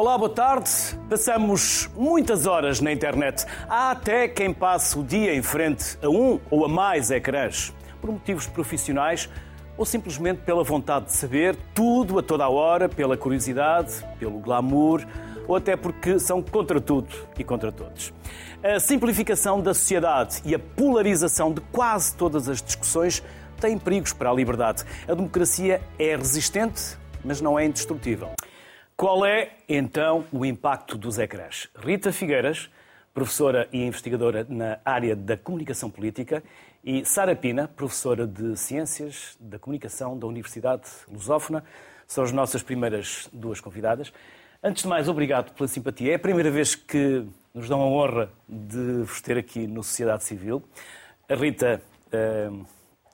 Olá, boa tarde. Passamos muitas horas na internet. Há até quem passe o dia em frente a um ou a mais ecrãs, por motivos profissionais ou simplesmente pela vontade de saber tudo a toda a hora, pela curiosidade, pelo glamour ou até porque são contra tudo e contra todos. A simplificação da sociedade e a polarização de quase todas as discussões têm perigos para a liberdade. A democracia é resistente, mas não é indestrutível. Qual é, então, o impacto dos ecrãs? Rita Figueiras, professora e investigadora na área da comunicação política, e Sara Pina, professora de Ciências da Comunicação da Universidade Lusófona, são as nossas primeiras duas convidadas. Antes de mais, obrigado pela simpatia. É a primeira vez que nos dão a honra de vos ter aqui no Sociedade Civil. A Rita, eh,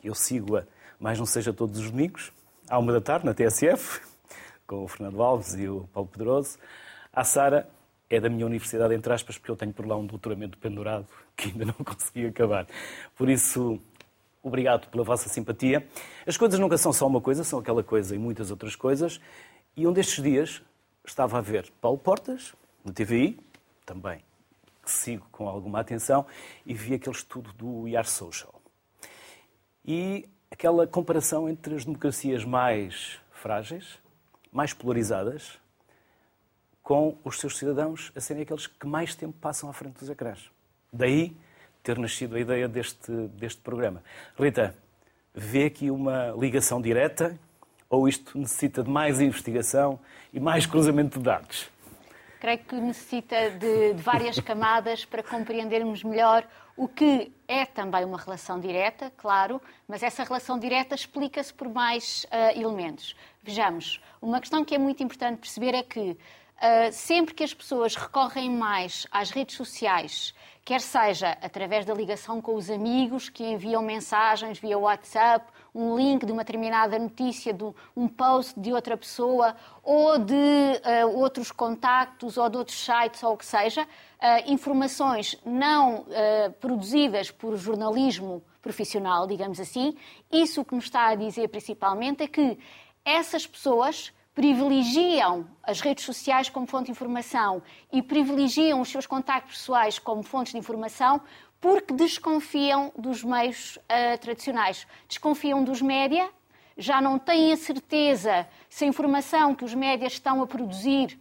eu sigo-a, mais não seja todos os domingos, à uma da tarde, na TSF, com o Fernando Alves e o Paulo Pedroso. A Sara é da minha universidade, entre aspas, porque eu tenho por lá um doutoramento pendurado que ainda não consegui acabar. Por isso, obrigado pela vossa simpatia. As coisas nunca são só uma coisa, são aquela coisa e muitas outras coisas. E um destes dias estava a ver Paulo Portas, no TVI, também, que sigo com alguma atenção, e vi aquele estudo do IAR Social. E aquela comparação entre as democracias mais frágeis, mais polarizadas, com os seus cidadãos a serem aqueles que mais tempo passam à frente dos ecrãs. Daí ter nascido a ideia deste, deste programa. Rita, vê aqui uma ligação direta ou isto necessita de mais investigação e mais cruzamento de dados? Creio que necessita de, de várias camadas para compreendermos melhor o que é também uma relação direta, claro, mas essa relação direta explica-se por mais uh, elementos. Vejamos, uma questão que é muito importante perceber é que Uh, sempre que as pessoas recorrem mais às redes sociais, quer seja através da ligação com os amigos que enviam mensagens via WhatsApp, um link de uma determinada notícia, de um post de outra pessoa, ou de uh, outros contactos, ou de outros sites, ou o que seja, uh, informações não produzidas por jornalismo profissional, digamos assim, isso que nos está a dizer principalmente é que essas pessoas privilegiam as redes sociais como fonte de informação e privilegiam os seus contactos pessoais como fontes de informação porque desconfiam dos meios uh, tradicionais. Desconfiam dos média, já não têm a certeza se a informação que os médias estão a produzir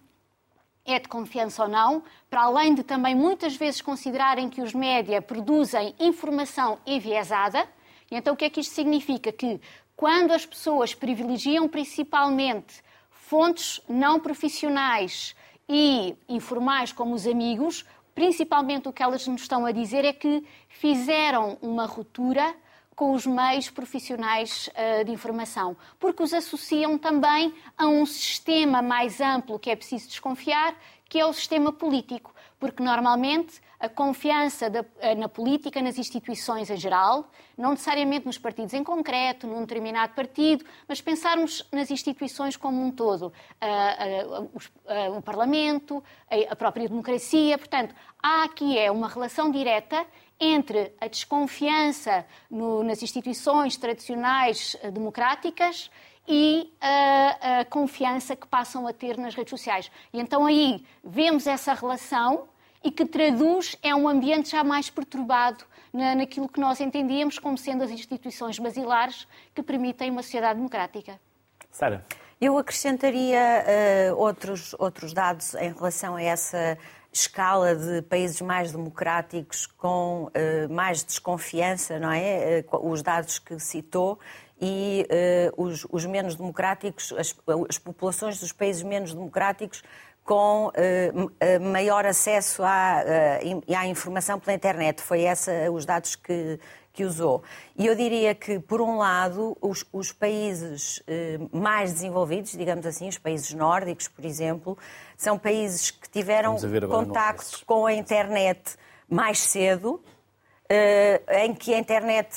é de confiança ou não, para além de também muitas vezes considerarem que os média produzem informação enviesada. E então o que é que isto significa? Que quando as pessoas privilegiam principalmente fontes não profissionais e informais como os amigos, principalmente o que elas nos estão a dizer é que fizeram uma ruptura com os meios profissionais uh, de informação, porque os associam também a um sistema mais amplo que é preciso desconfiar, que é o sistema político, porque normalmente a confiança da, eh, na política, nas instituições em geral, não necessariamente nos partidos em concreto, num determinado partido, mas pensarmos nas instituições como um todo. Uh, uh, o Parlamento, a própria democracia. Portanto, há aqui é uma relação direta entre a desconfiança no, nas instituições tradicionais democráticas e a, a, confiança que passam a ter nas redes sociais. E então aí vemos essa relação e que traduz é um ambiente já mais perturbado na, naquilo que nós entendíamos como sendo as instituições basilares que permitem uma sociedade democrática. Sara. Eu acrescentaria uh, outros, outros dados em relação a essa escala de países mais democráticos com uh, mais desconfiança, não é? Uh, os dados que citou e os, os, menos democráticos, as, as populações dos países menos democráticos com uh, maior acesso à, uh, à, informação pela internet. Foi essa os dados que, que usou. E eu diria que, por um lado, os, os países mais desenvolvidos, digamos assim, os países nórdicos, por exemplo, são países que tiveram contacto com a internet mais cedo, em que a internet,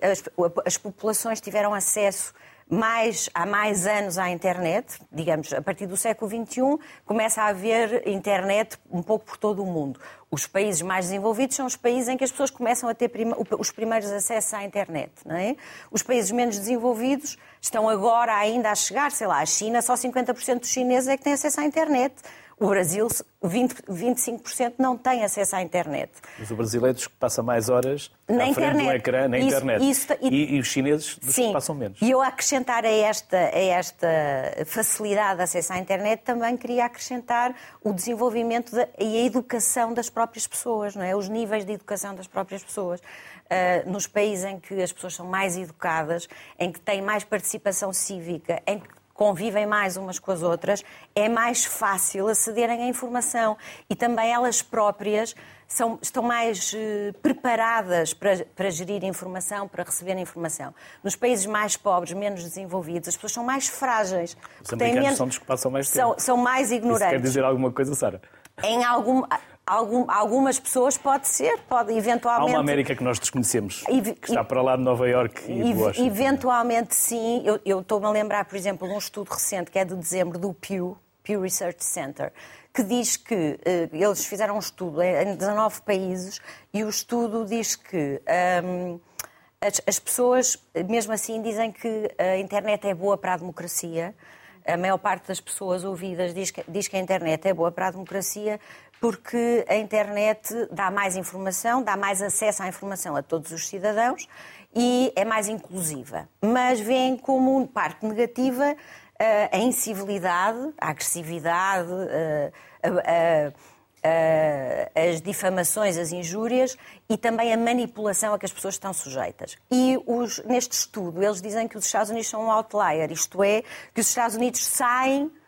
as, as populações tiveram acesso mais, há mais anos à internet, digamos, a partir do século XXI, começa a haver internet um pouco por todo o mundo. Os países mais desenvolvidos são os países em que as pessoas começam a ter prima, os primeiros acessos à internet. Não é? Os países menos desenvolvidos estão agora ainda a chegar, sei lá, a China, só 50% dos chineses é que têm acesso à internet. O Brasil, 20, 25% não tem acesso à internet. Mas o brasileiro que passa mais horas na à internet. frente do ecrã na isso, internet. Isso, e, e, os chineses sim, passam menos. E eu acrescentar a esta, a esta facilidade de acesso à internet também queria acrescentar o desenvolvimento de, e a educação das próprias pessoas, não é? os níveis de educação das próprias pessoas. Uh, nos países em que as pessoas são mais educadas, em que têm mais participação cívica, em que convivem mais umas com as outras, é mais fácil acederem à informação e também elas próprias são, estão mais uh, preparadas para, para gerir informação, para receber informação. Nos países mais pobres, menos desenvolvidos, as pessoas são mais frágeis. Os americanos menos, são dos que passam mais tempo. São, são mais ignorantes. Isso quer dizer alguma coisa, Sara? Em algum, Algum, algumas pessoas pode ser, pode eventualmente. Há uma América que nós desconhecemos, que está para lá de Nova York e de Washington. Eventualmente, sim. Eu, eu estou-me a lembrar, por exemplo, de um estudo recente que é de dezembro do Pew, Pew Research Center, que diz que uh, eles fizeram um estudo em 19 países e o estudo diz que um, as, as pessoas, mesmo assim, dizem que a internet é boa para a democracia a maior parte das pessoas ouvidas diz que, diz que, a internet é boa para a democracia porque a internet dá mais informação, dá mais acesso à informação a todos os cidadãos e é mais inclusiva. Mas vem como parte negativa eh, a incivilidade, a agressividade, eh, as difamações, as injúrias e também a manipulação a que as pessoas estão sujeitas. E os, neste estudo eles dizem que os Estados Unidos são um outlier, isto é, que os Estados Unidos saem eh,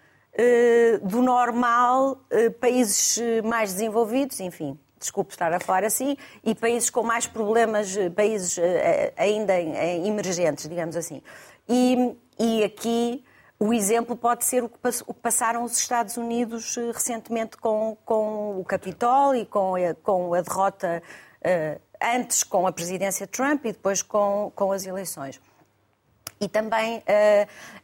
do normal eh, países eh, mais desenvolvidos, enfim, desculpe estar a falar assim, e países com mais problemas, países ainda emergentes, digamos assim. E, e aqui o exemplo pode ser o que passaram os Estados Unidos recentemente com, com o Capitólio e com a, com a derrota antes com a presidência Trump e depois com, com as eleições. E também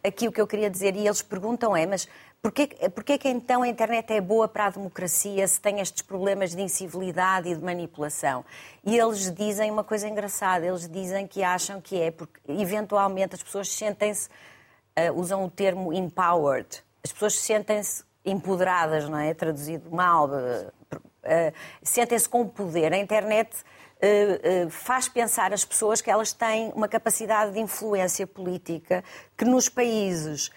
aqui o que eu queria dizer, e eles perguntam é, mas Porquê, porquê que então a internet é boa para a democracia se tem estes problemas de incivilidade e de manipulação? E eles dizem uma coisa engraçada, eles dizem que acham que é porque eventualmente as pessoas sentem-se, uh, usam o termo empowered, as pessoas sentem-se empoderadas, não é? Traduzido mal, uh, sentem-se com poder. A internet faz pensar as pessoas que elas têm uma capacidade de influência política que nos países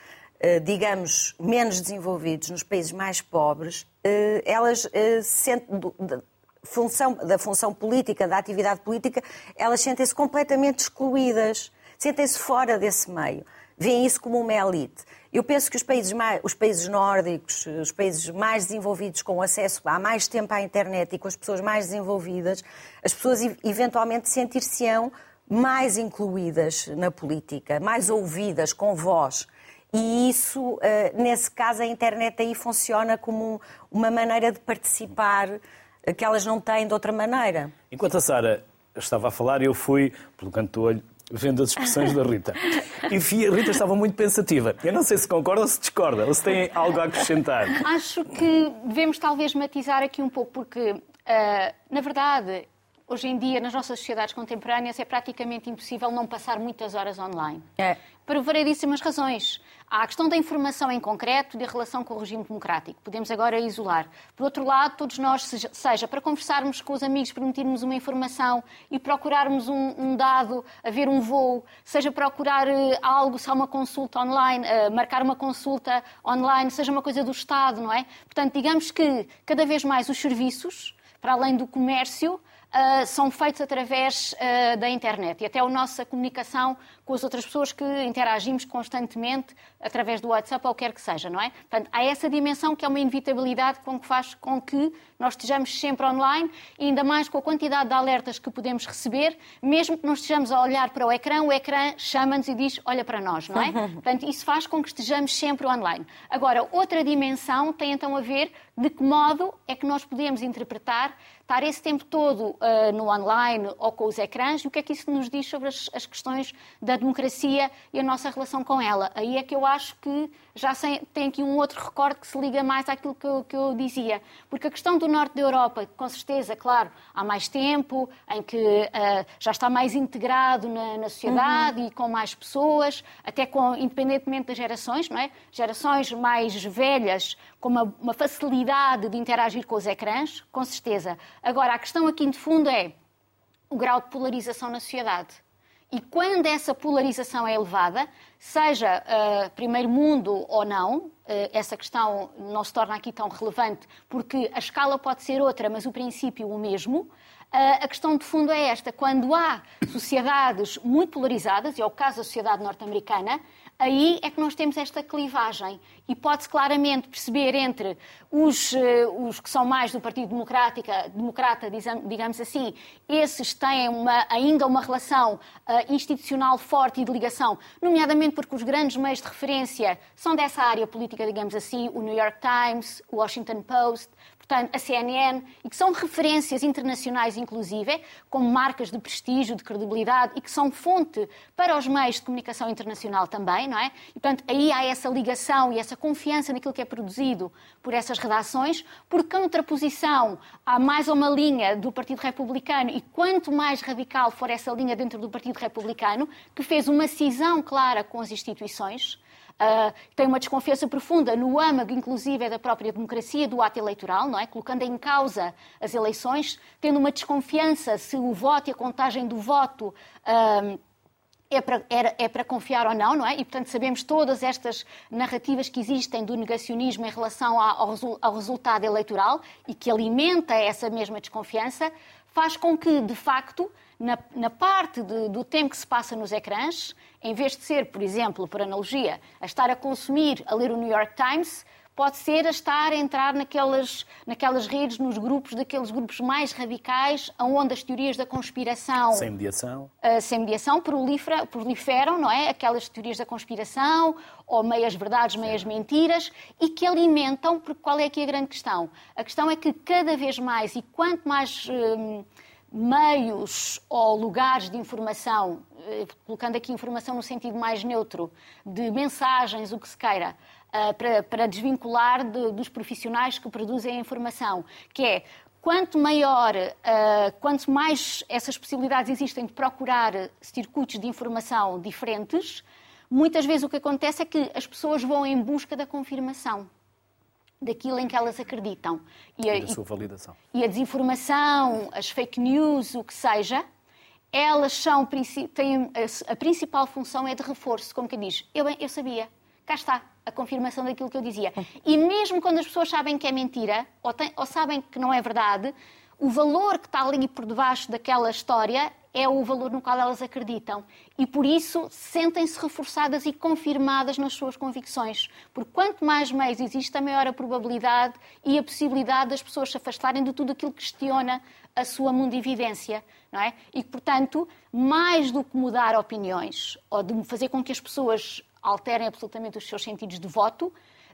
digamos, menos desenvolvidos, nos países mais pobres, eh, elas eh, sentem, da função, da função política, da atividade política, elas sentem-se completamente excluídas, sentem-se fora desse meio. Veem isso como uma elite. Eu penso que os países, mais, os países nórdicos, os países mais desenvolvidos, com acesso há mais tempo à internet e com as pessoas mais desenvolvidas, as pessoas eventualmente sentir-se-ão mais incluídas na política, mais ouvidas, com voz. E isso, eh, nesse caso, a internet aí funciona como uma maneira de participar eh, que elas não têm de outra maneira. Enquanto a Sara estava a falar, eu fui, pelo canto do olho, vendo as expressões da Rita. E a Rita estava muito pensativa. Eu não sei se concorda ou se discorda, ou se tem algo a acrescentar. Acho que devemos talvez matizar aqui um pouco, porque, uh, na verdade, hoje em dia, nas nossas sociedades contemporâneas, é praticamente impossível não passar muitas horas online. É. Por variedíssimas razões. Há a questão da informação em concreto e a relação com o regime democrático. Podemos agora isolar. Por outro lado, todos nós, seja para conversarmos com os amigos, permitirmos uma informação e procurarmos um, um dado, haver um voo, seja procurar uh, algo, se há uma consulta online, uh, marcar uma consulta online, seja uma coisa do Estado, não é? Portanto, digamos que cada vez mais os serviços, para além do comércio, uh, são feitos através uh, da internet. E até a nossa comunicação com as outras pessoas que interagimos constantemente através do WhatsApp ou o que quer que seja, não é? Portanto, há essa dimensão que é uma inevitabilidade com que faz com que nós estejamos sempre online e ainda mais com a quantidade de alertas que podemos receber, mesmo que não estejamos a olhar para o ecrã, o ecrã chama-nos e diz olha para nós, não é? Portanto, isso faz com que estejamos sempre online. Agora, outra dimensão tem então a ver de que modo é que nós podemos interpretar estar esse tempo todo uh, no online ou com os ecrãs e o que é que isso nos diz sobre as, as, questões da democracia e a nossa relação com ela. Aí é que eu acho que já tem aqui um outro recorte que se liga mais àquilo que eu, que eu dizia. Porque a questão do norte da Europa, com certeza, claro, há mais tempo, em que uh, já está mais integrado na, na sociedade uhum. e com mais pessoas, até com, independentemente das gerações, não é? Gerações mais velhas com uma, uma facilidade de interagir com os ecrãs, com certeza. Agora, a questão aqui de fundo é o grau de polarização na sociedade. E quando essa polarização é elevada, seja uh, primeiro mundo ou não, uh, essa questão não se torna aqui tão relevante, porque a escala pode ser outra, mas o princípio o mesmo. Uh, a questão de fundo é esta: quando há sociedades muito polarizadas, e é o caso da sociedade norte-americana, aí é que nós temos esta clivagem. E pode-se claramente perceber entre os, eh, os que são mais do Partido Democrata, digamos assim, esses têm uma, ainda uma relação uh, institucional forte e de ligação, nomeadamente porque os grandes meios de referência são dessa área política, digamos assim, o New York Times, o Washington Post, portanto, a CNN, e que são referências internacionais, inclusive, como marcas de prestígio, de credibilidade, e que são fonte para os meios de comunicação internacional também, não é? E, portanto, aí há essa ligação e essa confiança naquilo que é produzido por essas redações, por contraposição há mais uma linha do Partido Republicano, e quanto mais radical for essa linha dentro do Partido Republicano, que fez uma cisão clara com as instituições, Uh, tem uma desconfiança profunda no âmago, inclusive, da própria democracia, do ato eleitoral, não é? Colocando em causa as eleições, tendo uma desconfiança se o voto e a contagem do voto uh, é para, é, é para, confiar ou não, não é? E, portanto, sabemos todas estas narrativas que existem do negacionismo em relação ao, ao resultado eleitoral e que alimenta essa mesma desconfiança, faz com que, de facto, na, na parte de, do tempo que se passa nos ecrãs, em vez de ser, por exemplo, por analogia, a estar a consumir, a ler o New York Times, pode ser a estar a entrar naquelas, naquelas redes, nos grupos, daqueles grupos mais radicais, onde as teorias da conspiração... Sem mediação. Uh, sem mediação, prolifera, proliferam, não é? Aquelas teorias da conspiração, ou meias verdades, meias mentiras, e que alimentam, porque qual é aqui a grande questão? A questão é que cada vez mais, e quanto mais... Uh, meios ou lugares de informação, eh, colocando aqui informação no sentido mais neutro, de mensagens, o que se queira, eh, para, para desvincular de, dos profissionais que produzem a informação, que é quanto maior, uh, quanto mais essas possibilidades existem de procurar circuitos de informação diferentes, muitas vezes o que acontece é que as pessoas vão em busca da confirmação daquilo em que elas acreditam. E a, e a sua validação. E a desinformação, as fake news, o que seja, elas são, têm, a, principal função é de reforço, como quem diz, eu, eu sabia, cá está, a confirmação daquilo que eu dizia. E mesmo quando as pessoas sabem que é mentira, ou, tem, ou sabem que não é verdade, o valor que está ali por debaixo daquela história é o valor no qual elas acreditam. E por isso sentem-se reforçadas e confirmadas nas suas convicções. Porque quanto mais meios existe, a maior a probabilidade e a possibilidade das pessoas se afastarem de tudo aquilo que questiona a sua mundividência. Não é? E, portanto, mais do que mudar opiniões ou de fazer com que as pessoas alterem absolutamente os seus sentidos de voto,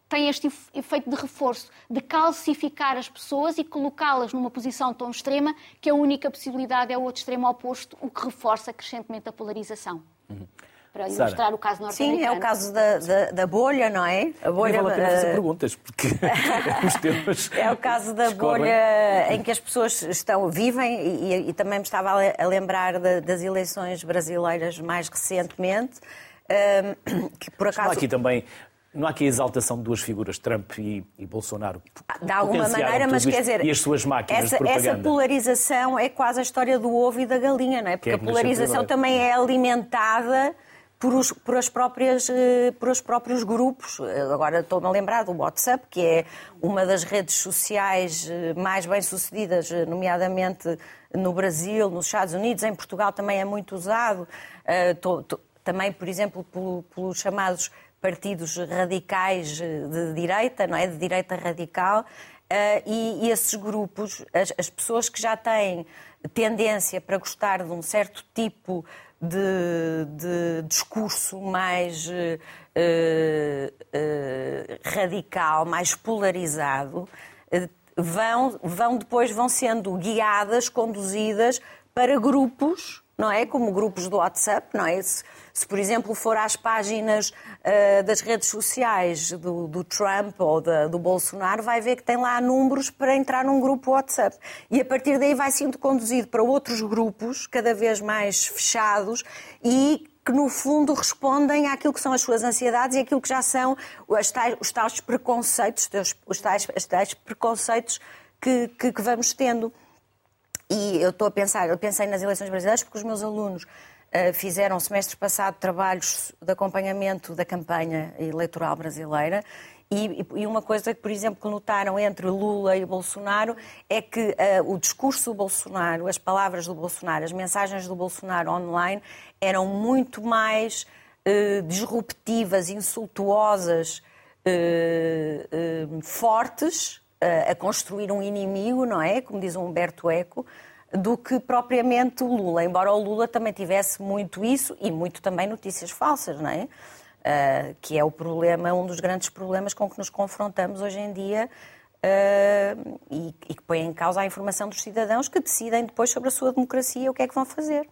tem este efeito de reforço, de calcificar as pessoas e colocá-las numa posição tão extrema que a única possibilidade é o outro extremo oposto, o que reforça crescentemente a polarização. Uhum. Para ilustrar o caso norte-americano. Sim, é o caso da, da, da, bolha, não é? A bolha. Não vale a pena fazer perguntas, porque os temas. É o caso da escorrem. bolha em que as pessoas estão, vivem, e, e também me estava a lembrar de, das eleições brasileiras mais recentemente. Um, que por acaso. aqui também não há aqui a exaltação de duas figuras, Trump e, e Bolsonaro. De alguma maneira, mas quer dizer. E as suas máquinas essa, de propaganda. Essa polarização é quase a história do ovo e da galinha, não é? Porque é a polarização também é alimentada por os, por, as próprias, eh, por os próprios grupos. Agora estou-me a lembrar do WhatsApp, que é uma das redes sociais eh, mais bem-sucedidas, eh, nomeadamente no Brasil, nos Estados Unidos, em Portugal também é muito usado. Também, por exemplo, pelos chamados partidos radicais eh, de direita, não é? De direita radical. Uh, e, e, esses grupos, as, as, pessoas que já têm tendência para gostar de um certo tipo de, de discurso mais uh, uh, radical, mais polarizado, vão, vão depois vão sendo guiadas, conduzidas para grupos, não é? Como grupos do WhatsApp, não é? Se, se por exemplo, for às páginas uh, das redes sociais do, do Trump ou da, do Bolsonaro, vai ver que tem lá números para entrar num grupo WhatsApp. E a partir daí vai sendo conduzido para outros grupos, cada vez mais fechados, e que no fundo respondem àquilo que são as suas ansiedades e aquilo que já são os tais, os tais preconceitos, os tais, os tais preconceitos que, que, que, vamos tendo. E eu estou a pensar, eu pensei nas eleições brasileiras porque os meus alunos uh, fizeram semestre passado trabalhos de acompanhamento da campanha eleitoral brasileira. E, e, uma coisa que, por exemplo, que notaram entre Lula e Bolsonaro é que uh, o discurso do Bolsonaro, as palavras do Bolsonaro, as mensagens do Bolsonaro online eram muito mais uh, disruptivas, insultuosas, uh, fortes, a construir um inimigo, não é? Como diz o Humberto Eco, do que propriamente o Lula, embora o Lula também tivesse muito isso e muito também notícias falsas, não é? uh, que é o problema, um dos grandes problemas com que nos confrontamos hoje em dia uh, e, e, que põe em causa a informação dos cidadãos que decidem depois sobre a sua democracia o que é que vão fazer.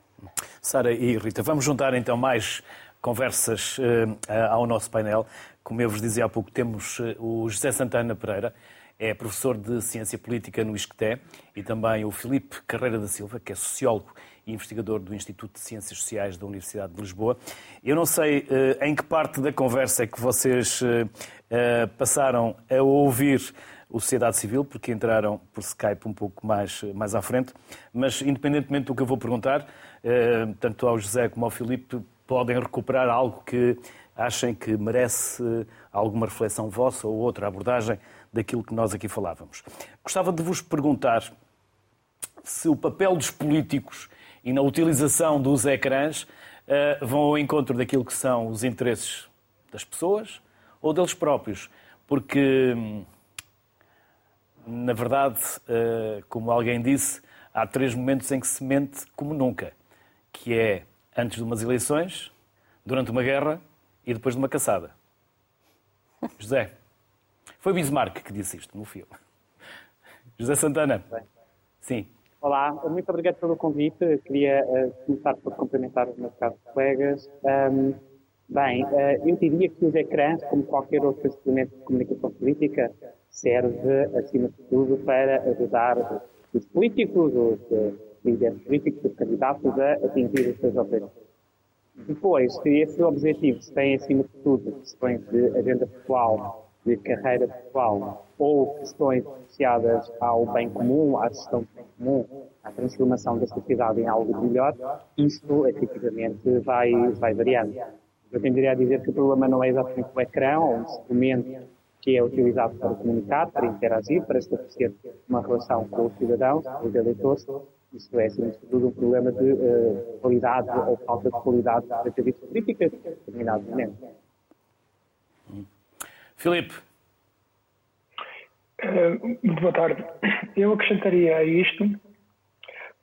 Sara e Rita, vamos juntar então mais conversas uh, ao nosso painel. Como eu vos dizia há pouco, temos o José Santana Pereira, é professor de Ciência Política no ISCTE, e também o Filipe Carreira da Silva, que é sociólogo e investigador do Instituto de Ciências Sociais da Universidade de Lisboa. Eu não sei uh, em que parte da conversa é que vocês uh, passaram a ouvir o Sociedade Civil, porque entraram por Skype um pouco mais, mais à frente, mas independentemente do que eu vou perguntar, tanto ao José como ao Filipe podem recuperar algo que achem que merece alguma reflexão vossa ou outra abordagem daquilo que nós aqui falávamos. Gostava de vos perguntar se o papel dos políticos e na utilização dos ecrãs uh, vão ao encontro daquilo que são os interesses das pessoas ou deles próprios. Porque, hum, na verdade, uh, como alguém disse, há três momentos em que se mente como nunca, que é antes de umas eleições, durante uma guerra e depois de uma caçada. José, foi Bismarck que disse isto no filme. José Santana. Sim. Olá, muito obrigado pelo convite. Queria uh, começar por cumprimentar os meus caros colegas. Um, bem, uh, eu diria que os ecrãs, como qualquer outro instrumento de comunicação política, serve, acima de tudo, para ajudar os políticos, os uh, líderes políticos, os candidatos a atingir os seus objetivos. Depois, se esses objetivos têm, acima de tudo, questões de agenda pessoal, de carreira pessoal, ou questões associadas ao bem comum, à gestão do bem comum, à transformação da sociedade em algo melhor, isto efetivamente vai, vai variando. Eu tenderia a dizer que o problema não é exatamente o ecrã ou um instrumento que é utilizado para comunicar, para interagir, para estabelecer uma relação com os cidadãos, com os eleitores. Isto é, acima de tudo, um problema de uh, qualidade ou falta de qualidade das atividades políticas em determinado momento. Filipe, eh, muito boa tarde. Eu acrescentaria a isto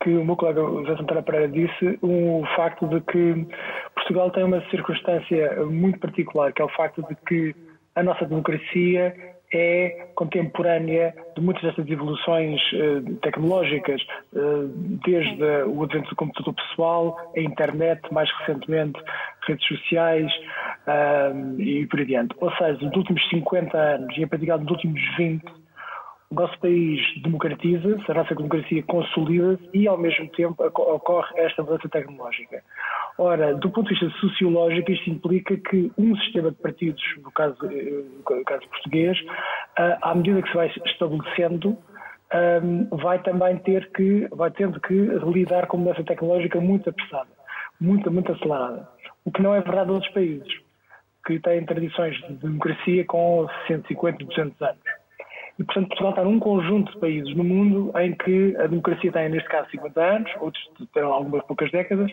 que o meu colega José Santana Pereira disse, o facto de que Portugal tem uma circunstância muito particular, que é o facto de que a nossa democracia é contemporânea de muitas destas evoluções uh, tecnológicas, uh, desde o advento do computador pessoal, a internet, mais recentemente redes sociais uh, e por aí adiante. Ou seja, nos últimos 50 anos e em particular nos últimos 20, o nosso país democratiza-se, a nossa democracia consolida-se e, ao mesmo tempo, ocorre esta mudança tecnológica. Ora, do ponto de vista sociológico, isto implica que um sistema de partidos, no caso, eh, no caso português, eh, à medida que se vai estabelecendo, ehm, vai também ter que, vai tendo que lidar com mudança tecnológica muito apressada, muito, muito acelerada. O que não é verdade em outros países, que têm tradições de democracia com 150, 200 anos. E, portanto, Portugal está num conjunto de países no mundo em que a democracia tem, neste caso, 50 anos, outros têm algumas poucas décadas,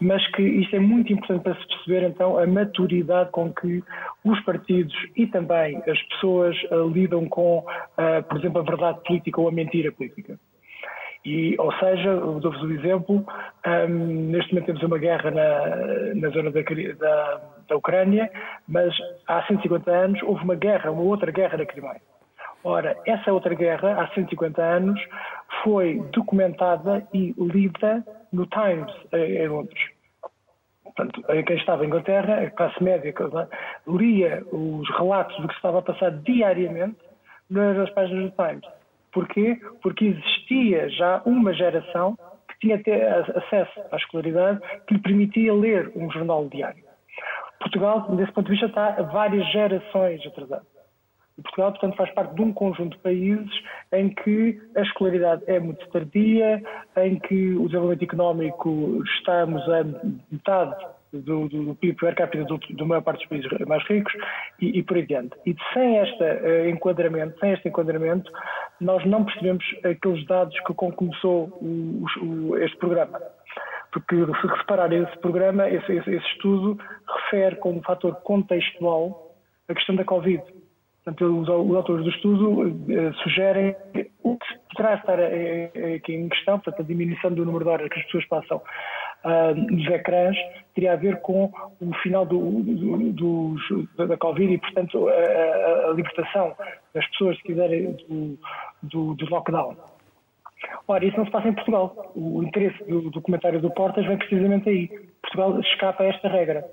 mas que isto é muito importante para se perceber, então, a maturidade com que os partidos e também as pessoas uh, lidam com, uh, por exemplo, a verdade política ou a mentira política. E, ou seja, dou-vos um exemplo, um, neste momento temos uma guerra na, na zona da, da, da Ucrânia, mas há 150 anos houve uma guerra, uma outra guerra na Crimeia. Ora, essa outra guerra, há 150 anos, foi documentada e lida no Times, em Londres. Portanto, quem estava em Inglaterra, a classe média, lia os relatos do que estava a passar diariamente nas páginas do Times. Porquê? Porque existia já uma geração que tinha acesso à escolaridade que lhe permitia ler um jornal diário. Portugal, desse ponto de vista, está várias gerações atrasado. E Portugal, portanto, faz parte de um conjunto de países em que a escolaridade é muito tardia, em que o desenvolvimento económico estamos a metade do, do, do PIB per capita do, do maior parte dos países mais ricos e, e por aí adiante. E sem este uh, enquadramento, sem este enquadramento, nós não percebemos aqueles dados que começou o, o, este programa. Porque se reparar esse programa, esse, esse, esse estudo refere como fator contextual a questão da Covid. Portanto, os, os autores do estudo uh, sugerem o que poderá estar uh, aqui em questão, portanto, a diminuição do número de horas que as pessoas passam uh, nos ecrãs teria a ver com o final do, do, do, da Covid e, portanto, a, a, libertação das pessoas, se quiserem, do, do, lockdown. Ora, isso não se passa em Portugal. O interesse do documentário do Portas vem precisamente aí. Portugal escapa a esta regra.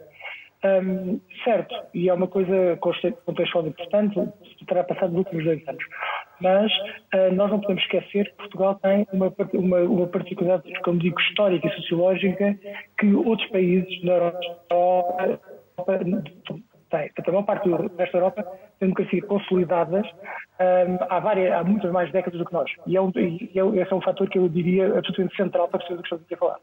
Um, certo, e é uma coisa contextual importante, terá passado nos últimos dois anos. Mas uh, nós não podemos esquecer que Portugal tem uma, uma, uma, particularidade, como digo, histórica e sociológica que outros países na Europa têm. Portanto, a maior parte do resto da Europa tem democracia consolidadas um, há, várias, há muitas mais décadas do que nós. E, é um, e é, esse é um fator que eu diria absolutamente central para perceber do que estamos a falar.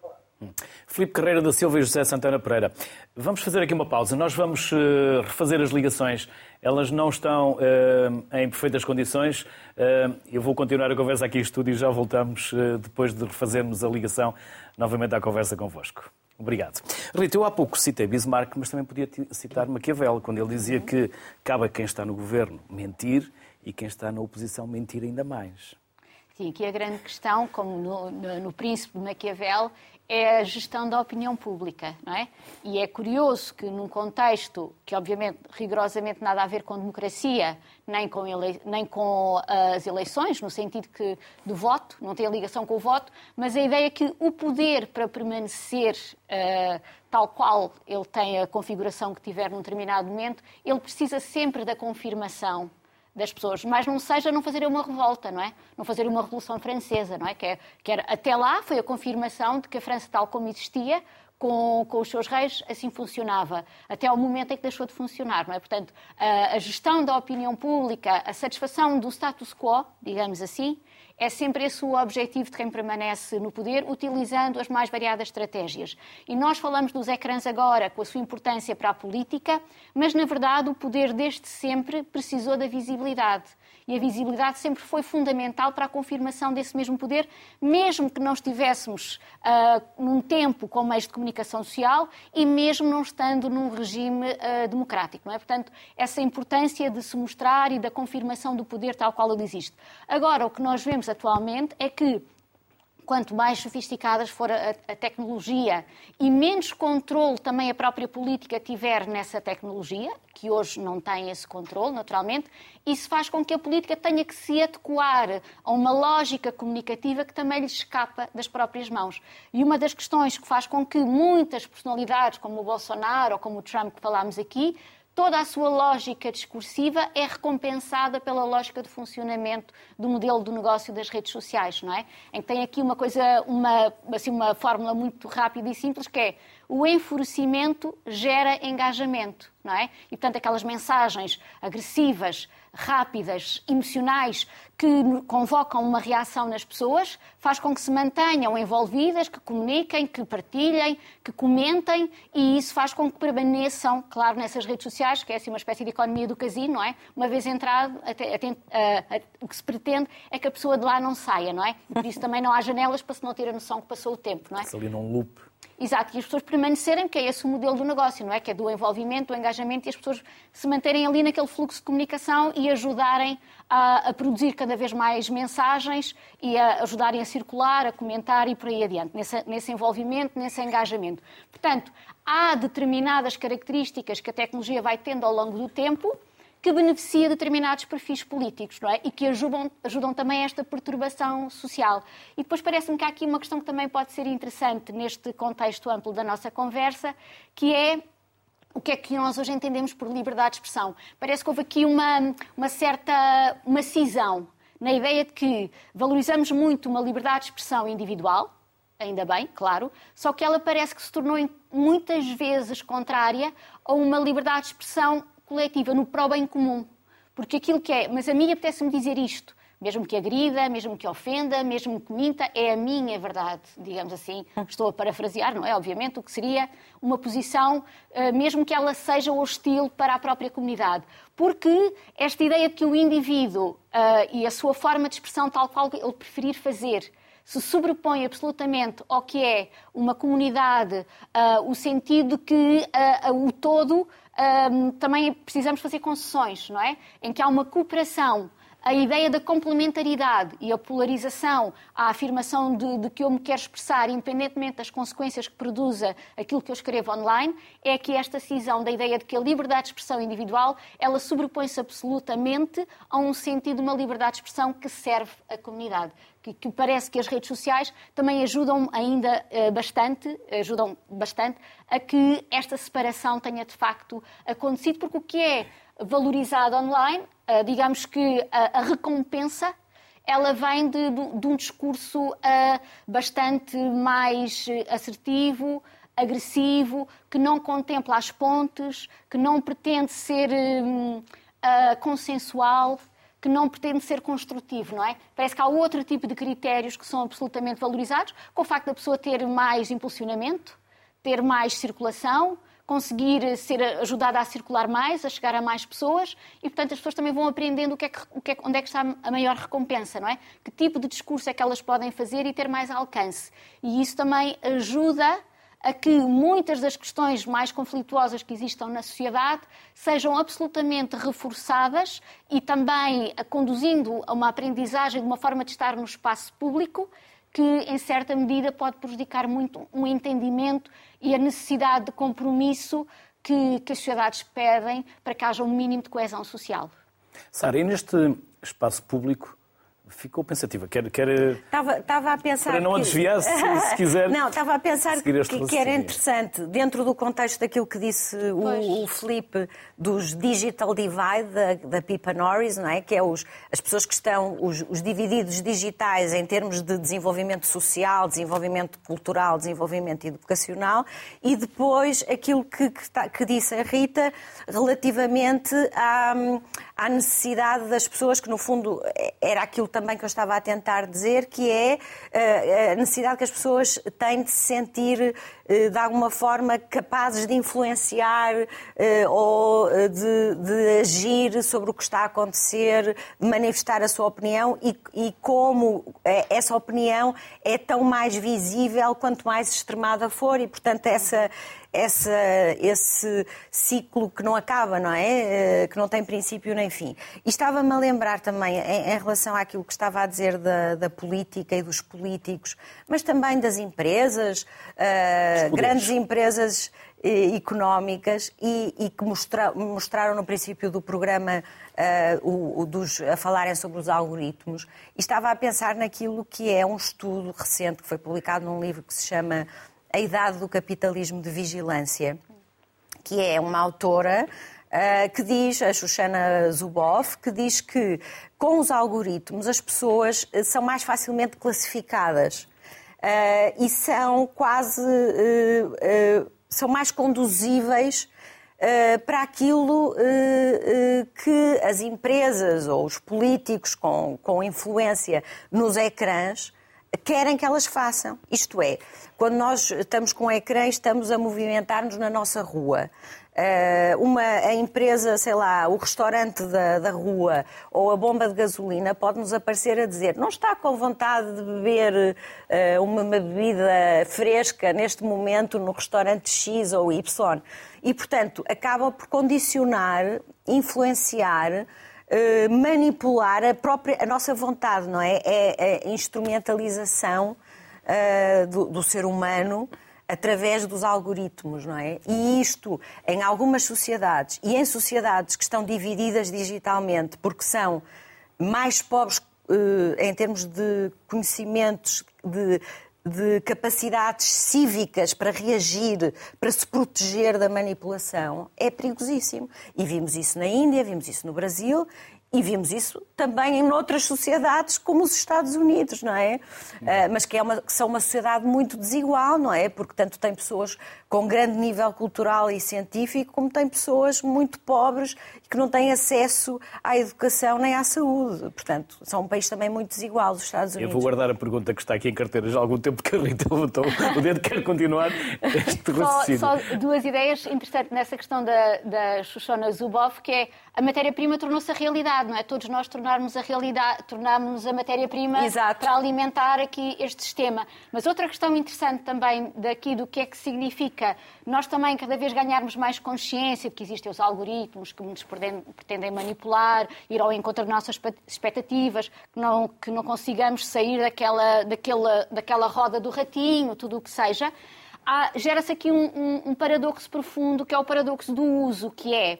Filipe Carreira da Silva e José Santana Pereira. Vamos fazer aqui uma pausa. Nós vamos uh, refazer as ligações. Elas não estão uh, em perfeitas condições. Uh, eu vou continuar a conversa aqui em estúdio e já voltamos depois de refazermos a ligação novamente à conversa convosco. Obrigado. Rita, eu há pouco citei Bismarck, mas também podia citar Maquiavel, quando ele dizia que cabe a quem está no governo mentir e quem está na oposição mentir ainda mais. Aqui a grande questão, como no, no, no Príncipe de Maquiavel, é a gestão da opinião pública, não é? E é curioso que num contexto que obviamente rigorosamente nada a ver com democracia, nem com, ele... nem com as eleições, no sentido que do voto, não tem ligação com o voto, mas a ideia é que o poder para permanecer uh, tal qual ele tem a configuração que tiver num determinado momento, ele precisa sempre da confirmação das pessoas, mas não seja não fazer uma revolta, não é? Não fazer uma revolução francesa, não é? Que, é, que era, até lá foi a confirmação de que a França tal como existia, com, com, os seus reis, assim funcionava, até ao momento em que deixou de funcionar, não é? Portanto, a, a gestão da opinião pública, a satisfação do status quo, digamos assim, é sempre esse o objetivo de quem permanece no poder, utilizando as mais variadas estratégias. E nós falamos dos ecrãs agora, com a sua importância para a política, mas na verdade o poder desde sempre precisou da visibilidade e a visibilidade sempre foi fundamental para a confirmação desse mesmo poder, mesmo que não estivéssemos uh, num tempo com meios de comunicação social e mesmo não estando num regime uh, democrático. Não é? Portanto, essa importância de se mostrar e da confirmação do poder tal qual ele existe. Agora, o que nós vemos atualmente é que quanto mais sofisticadas for a, a, tecnologia e menos controle também a própria política tiver nessa tecnologia, que hoje não tem esse controle, naturalmente, isso faz com que a política tenha que se adequar a uma lógica comunicativa que também lhe escapa das próprias mãos. E uma das questões que faz com que muitas personalidades, como o Bolsonaro ou como o Trump que falámos aqui, toda a sua lógica discursiva é recompensada pela lógica de funcionamento do modelo do negócio das redes sociais, não é? Em que tem aqui uma coisa, uma, assim, uma fórmula muito rápida e simples que é o enfurecimento gera engajamento, não é? E portanto aquelas mensagens agressivas, rápidas, emocionais, que convocam uma reação nas pessoas, faz com que se mantenham envolvidas, que comuniquem, que partilhem, que comentem, e isso faz com que permaneçam, claro, nessas redes sociais, que é assim uma espécie de economia do casino, não é? Uma vez entrado, até, até, uh, o que se pretende é que a pessoa de lá não saia, não é? Por isso também não há janelas para se não ter a noção que passou o tempo, não é? Ali num loop. Exato, e as pessoas permanecerem, que é esse o modelo do negócio, não é? Que é do envolvimento, do engajamento e as pessoas se manterem ali naquele fluxo de comunicação e ajudarem a, a, produzir cada vez mais mensagens e a ajudarem a circular, a comentar e por aí adiante, nesse, nesse envolvimento, nesse engajamento. Portanto, há determinadas características que a tecnologia vai tendo ao longo do tempo que beneficia determinados perfis políticos, não é? E que ajudam, ajudam também a esta perturbação social. E depois parece-me que há aqui uma questão que também pode ser interessante neste contexto amplo da nossa conversa, que é o que é que nós hoje entendemos por liberdade de expressão. Parece que houve aqui uma, uma certa uma cisão na ideia de que valorizamos muito uma liberdade de expressão individual, ainda bem, claro, só que ela parece que se tornou muitas vezes contrária a uma liberdade de expressão coletiva, no pró bem comum. Porque aquilo que é, mas a mim apetece-me dizer isto, mesmo que agrida, mesmo que ofenda, mesmo que minta, é a minha verdade, digamos assim. Estou a parafrasear, não é? Obviamente, o que seria uma posição, eh, mesmo que ela seja hostil para a própria comunidade. Porque esta ideia de que o indivíduo eh, e a sua forma de expressão, tal qual ele preferir fazer, se sobrepõe absolutamente ao que é uma comunidade, uh, o sentido que o todo também precisamos fazer concessões, não é? Em que há uma cooperação a ideia da complementaridade e a polarização, a afirmação de, de, que eu me quero expressar, independentemente das consequências que produza aquilo que eu escrevo online, é que esta cisão da ideia de que a liberdade de expressão individual, ela sobrepõe-se absolutamente a um sentido de uma liberdade de expressão que serve à comunidade. Que, que parece que as redes sociais também ajudam ainda uh, bastante, ajudam bastante a que esta separação tenha de facto acontecido, porque o que é valorizado online, uh, digamos que a, a, recompensa ela vem de, de, de um discurso uh, bastante mais assertivo, agressivo, que não contempla as pontes, que não pretende ser uh, consensual, que não pretende ser construtivo, não é? Parece que há outro tipo de critérios que são absolutamente valorizados, com o facto da pessoa ter mais impulsionamento, ter mais circulação, conseguir ser ajudada a circular mais, a chegar a mais pessoas e, portanto, as pessoas também vão aprendendo o que é que, o que é, onde é que está a maior recompensa, não é? Que tipo de discurso é que elas podem fazer e ter mais alcance. E isso também ajuda a que muitas das questões mais conflituosas que existam na sociedade sejam absolutamente reforçadas e também conduzindo a uma aprendizagem de uma forma de estar no espaço público que, em certa medida, pode prejudicar muito um entendimento e a necessidade de compromisso que, que as sociedades pedem para que haja um mínimo de coesão social. Sara, e neste espaço público, ficou pensativa. Quer, quer... Estava, estava a pensar. Para não que... desviar, se, se quiser. Não, estava a pensar que, que, era interessante, dentro do contexto daquilo que disse o, o Felipe, dos digital divide da, da Pipa Norris, não é? que é os, as pessoas que estão, os, os divididos digitais em termos de desenvolvimento social, desenvolvimento cultural, desenvolvimento educacional, e depois aquilo que, que, está, que disse a Rita relativamente à, à necessidade das pessoas, que no fundo era aquilo também que eu estava a tentar dizer, que é eh, a necessidade que as pessoas têm de se sentir eh, de alguma forma capazes de influenciar eh, ou de, de agir sobre o que está a acontecer, de manifestar a sua opinião e, e como essa opinião é tão mais visível quanto mais extremada for e, portanto, essa essa, esse ciclo que não acaba, não é? Eh, que não tem princípio nem fim. E estava-me a lembrar também, em, em, relação àquilo que estava a dizer da, da, política e dos políticos, mas também das empresas, uh, grandes empresas uh, económicas e, e que mostra, mostraram no princípio do programa uh, o, o dos, a falarem sobre os algoritmos. E estava a pensar naquilo que é um estudo recente que foi publicado num livro que se chama a Idade do Capitalismo de Vigilância, que é uma autora uh, que diz, a Shoshana Zuboff, que diz que com os algoritmos as pessoas eh, são mais facilmente classificadas uh, e são quase. São mais conduzíveis para aquilo que as empresas ou os políticos com, com influência nos ecrãs querem que elas façam. Isto é, quando nós estamos com o ecrã, estamos a movimentar-nos na nossa rua. Uh, uma, a empresa, sei lá, o restaurante da, da rua ou a bomba de gasolina pode-nos aparecer a dizer não está com vontade de beber uma, uma bebida fresca neste momento no restaurante X ou Y. E, portanto, acaba por condicionar, influenciar eh, manipular a própria a nossa vontade, não é? É a instrumentalização uh, do, do, ser humano através dos algoritmos, não é? E isto, em algumas sociedades e em sociedades que estão divididas digitalmente, porque são mais pobres eh, em termos de conhecimentos, de, de capacidades cívicas para reagir, para se proteger da manipulação, é perigosíssimo. E vimos isso na Índia, vimos isso no Brasil e vimos isso também em outras sociedades, como os Estados Unidos, não é? Uh, mas que, é uma, que são uma sociedade muito desigual, não é? Porque tanto tem pessoas com grande nível cultural e científico, como tem pessoas muito pobres e que não têm acesso à educação nem à saúde. Portanto, são um país também muito desigual, os Estados Unidos. Eu vou guardar a pergunta que está aqui em carteira já há algum tempo que a Rita levantou o dedo. Quer continuar este raciocínio? Só, só duas ideias interessantes nessa questão da, da Shoshona Zuboff, que é a matéria-prima tornou-se a realidade, não é? Todos nós tornarmos a realidade, tornarmos a matéria-prima para alimentar aqui este sistema. Mas outra questão interessante também daqui do que é que significa nós também cada vez ganharmos mais consciência de que existem os algoritmos que nos pretendem manipular, ir ao encontro das nossas expectativas, que não, que não consigamos sair daquela, daquela, daquela roda do ratinho, tudo o que seja. Gera-se aqui um, um, um paradoxo profundo, que é o paradoxo do uso, que é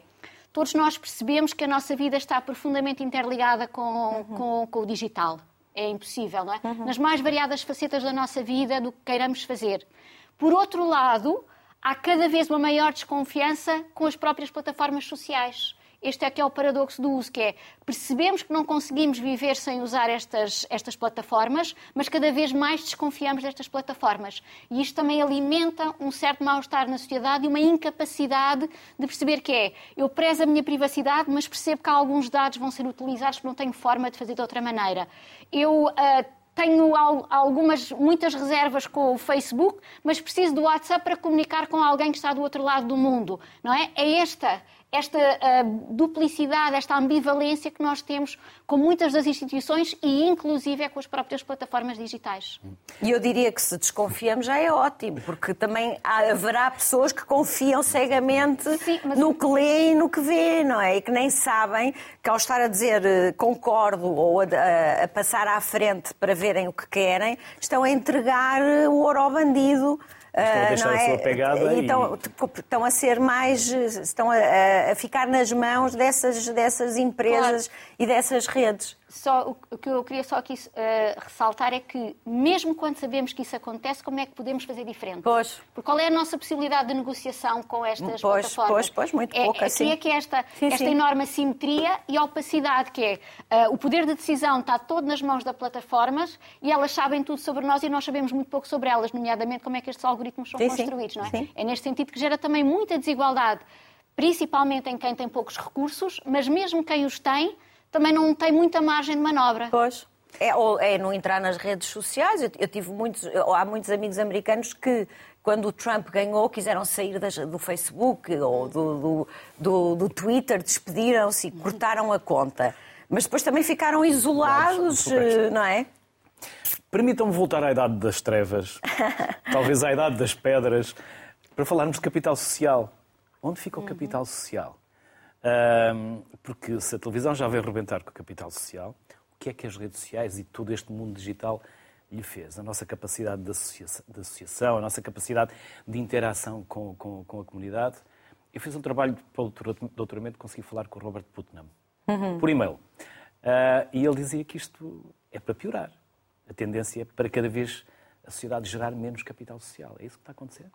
todos nós percebemos que a nossa vida está profundamente interligada com, uhum. com, com o digital. É impossível, não é? Uhum. Nas mais variadas facetas da nossa vida, do que queiramos fazer. Por outro lado, há cada vez uma maior desconfiança com as próprias plataformas sociais. Este é que é o paradoxo do uso, que é percebemos que não conseguimos viver sem usar estas, estas plataformas, mas cada vez mais desconfiamos destas plataformas. E isto também alimenta um certo mal-estar na sociedade e uma incapacidade de perceber que é eu prezo a minha privacidade, mas percebo que alguns dados vão ser utilizados porque não tenho forma de fazer de outra maneira. Eu uh, tenho algumas, muitas reservas com o Facebook, mas preciso do WhatsApp para comunicar com alguém que está do outro lado do mundo, não é? É esta, esta uh, duplicidade, esta ambivalência que nós temos com muitas das instituições e, inclusive, é com as próprias plataformas digitais. E eu diria que se desconfiamos já é ótimo, porque também haverá pessoas que confiam cegamente Sim, no que lêem e no que vêem, não é? E que nem sabem que ao estar a dizer eh, concordo ou a, a, a passar à frente para verem o que querem, estão a entregar o ouro ao bandido Estão a deixar a sua é? pegada e... Estão, estão a ser mais... Estão a, a, ficar nas mãos dessas, dessas empresas claro. e dessas redes. Só, o que eu queria só aqui uh, ressaltar é que, mesmo quando sabemos que isso acontece, como é que podemos fazer diferente? Pois. Porque qual é a nossa possibilidade de negociação com estas pois, plataformas? Pois, pois, muito é, pouca, aqui sim. é que é esta, sim, esta sim. enorme assimetria e opacidade, que é uh, o poder de decisão está todo nas mãos das plataformas e elas sabem tudo sobre nós e nós sabemos muito pouco sobre elas, nomeadamente como é que estes algoritmos são sim, construídos, não é? É neste sentido que gera também muita desigualdade, principalmente em quem tem poucos recursos, mas mesmo quem os tem também não tem muita margem de manobra. Pois. É, ou é não entrar nas redes sociais. Eu, eu tive muitos, há muitos amigos americanos que, quando o Trump ganhou, quiseram sair das, do Facebook ou do, do, do, do Twitter, despediram-se e cortaram a conta. Mas depois também ficaram isolados, eh, não é? Permitam-me voltar à Idade das Trevas, talvez à Idade das Pedras, para falarmos de capital social. Onde fica o capital social? Porque se a televisão já veio arrebentar com o capital social, o que é que as redes sociais e todo este mundo digital lhe fez? A nossa capacidade de associação, de associação a nossa capacidade de interação com, com, com, a comunidade. Eu fiz um trabalho para o doutoramento, consegui falar com o Robert Putnam, uhum. por e-mail. Uh, e ele dizia que isto é para piorar. A tendência é para cada vez a sociedade gerar menos capital social. É isso que está a acontecer?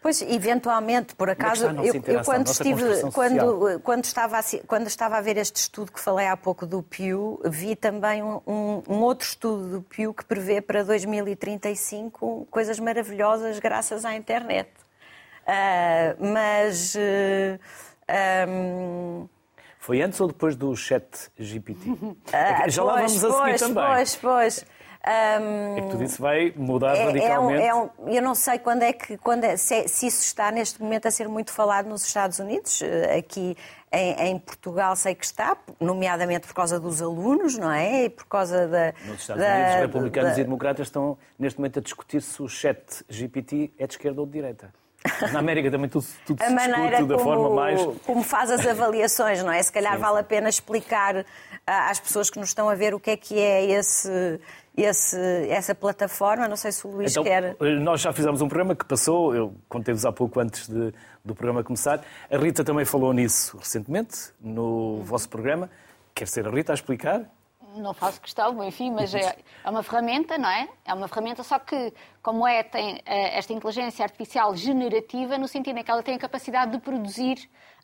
Pois, eventualmente, por é acaso, eu, eu, quando estive, quando, quando, estava a, quando estava a ver este estudo que falei há pouco do Pew, vi também um, um, outro estudo do Pew que prevê para 2035 coisas maravilhosas graças à internet. Uh, mas. Uh, ah, um... Foi antes ou depois do chat GPT? Uh, Já lá vamos a seguir pois, também. Pois, pois. Um, é que tudo isso vai mudar é, radicalmente. É um, é um, eu não sei quando é que, quando é, se, se, isso está neste momento a ser muito falado nos Estados Unidos. Eh, aqui em, em, Portugal sei que está, nomeadamente por causa dos alunos, não é? E por causa da. Nos Estados da, Unidos, republicanos da, e democratas estão neste momento a discutir se o chat GPT é de esquerda ou de direita. Na América também tudo, tudo a se maneira discute da como, forma mais. como faz as avaliações, não é? Se calhar Sim, vale sim. a pena explicar ah, às pessoas que nos estão a ver o que é que é esse, esse, essa plataforma. Não sei se o Luís Então, quer. nós já fizemos um programa que passou, eu contei-vos há pouco antes de- do programa começar. A Rita também falou nisso recentemente, no vosso programa. Quer ser a Rita a explicar? Não faço questão, enfim, mas é, é uma ferramenta, não é? É uma ferramenta, só que, como é, tem eh, esta inteligência artificial generativa, no sentido em que ela tem a capacidade de produzir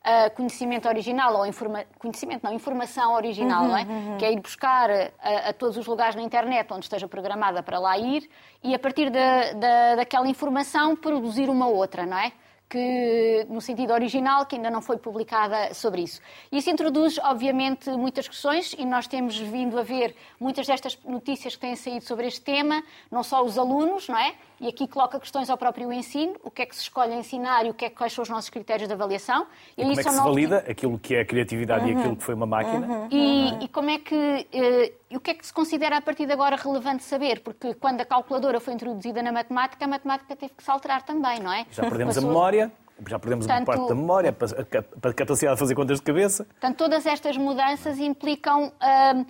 eh, conhecimento original, ou informa... conhecimento, não, informação original, não é? Que é ir buscar a, a todos os lugares na internet onde esteja programada para lá ir e, a partir da, da, daquela informação, produzir uma outra, não é? que, no sentido original, que ainda não foi publicada sobre isso. Isso introduz, obviamente, muitas questões e nós temos vindo a ver muitas destas notícias que têm saído sobre este tema, não só os alunos, não é? E aqui coloca questões ao próprio ensino, o que é que se escolhe ensinar e o que é, quais são os nossos critérios de avaliação. E como é que se valida aquilo que é a criatividade e aquilo que foi uma máquina? e, e como é que eh, e o que é que se considera a partir de agora relevante saber? Porque quando a calculadora foi introduzida na matemática, a matemática teve que se alterar também, não é? Já perdemos a Passou- memória, já perdemos uma Portanto- parte da memória, a a capacidade de fazer contas de cabeça. Portanto, todas estas mudanças implicam hum,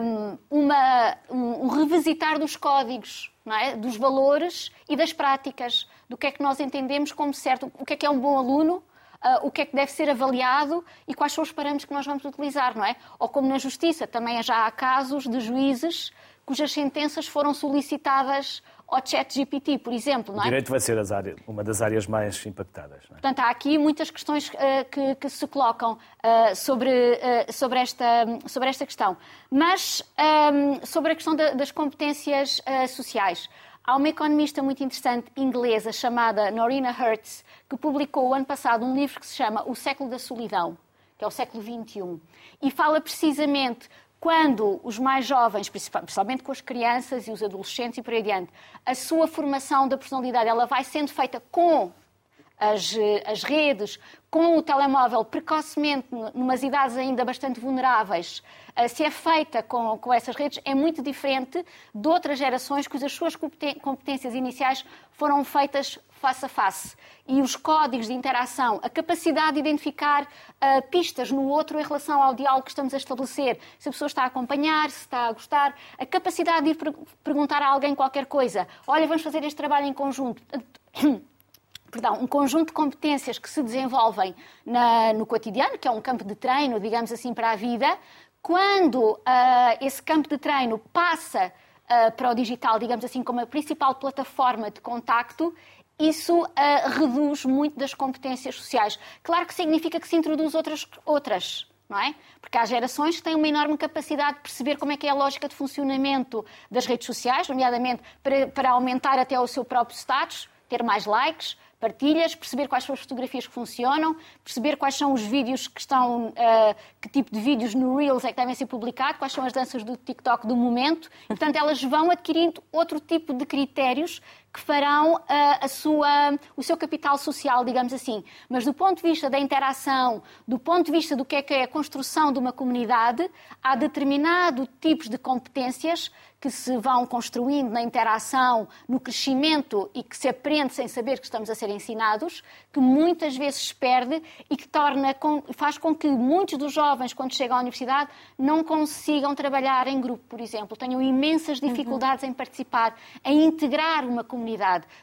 hum, uma- um, um revisitar dos códigos, é? dos valores e das práticas, do que é que nós entendemos como certo, o que é que é um bom aluno, ah, o que é que deve ser avaliado e quais são os parâmetros que nós vamos utilizar, não é? Ou como na Justiça, também já há casos de juízes cujas sentenças foram solicitadas ao chat GPT, por exemplo, não O é? direito vai ser as áreas- uma das áreas mais impactadas. não é? Portanto, há aqui muitas questões eh, que, que se colocam eh, sobre, eh, sobre, esta, sobre esta questão. Mas ehm, sobre a questão da- das competências sociais. Há uma economista muito interessante inglesa chamada Norina Hertz, que publicou ano passado um livro que se chama O Século da Solidão, que é o século XXI, e fala precisamente quando os mais jovens, principal- principalmente com as crianças e os adolescentes e por aí adiante, a sua formação da personalidade ela vai sendo feita com as, as redes, com o telemóvel precocemente, numas idades ainda bastante vulneráveis, eh, se é feita com, com essas redes, é muito diferente de outras gerações cujas suas competências iniciais foram feitas face a face. E os códigos de interação, a capacidade de identificar eh, pistas no outro em relação ao diálogo que estamos a estabelecer, se a pessoa está a acompanhar, se está a gostar, a capacidade de ir per- perguntar a alguém qualquer coisa, olha, vamos fazer este trabalho em conjunto. perdão, um conjunto de competências que se desenvolvem na- no cotidiano, que é um campo de treino, digamos assim, para a vida, quando ah, esse campo de treino passa ah, para o digital, digamos assim, como a principal plataforma de contacto, isso ah, reduz muito das competências sociais. Claro que significa que se introduz outras, outras não é? Porque há gerações que têm uma enorme capacidade de perceber como é que é a lógica de funcionamento das redes sociais, nomeadamente para, para aumentar até o seu próprio status, ter mais likes, partilhas, perceber quais são as fotografias que funcionam, perceber quais são os vídeos que estão, ah, que tipo de vídeos no Reels é que devem ser publicados, quais são as danças do TikTok do momento. E, portanto, elas vão adquirindo outro tipo de critérios que farão ah, a sua, o seu capital social, digamos assim. Mas do ponto de vista da interação, do ponto de vista do que é que é a construção de uma comunidade, há determinado tipos de competências que se vão construindo na interação, no crescimento e que se aprende sem saber que estamos a ser ensinados, que muitas vezes se perde e que torna, faz com que muitos dos jovens, quando chegam à universidade, não consigam trabalhar em grupo, por exemplo. Tenham imensas dificuldades em participar, em integrar uma comunidade,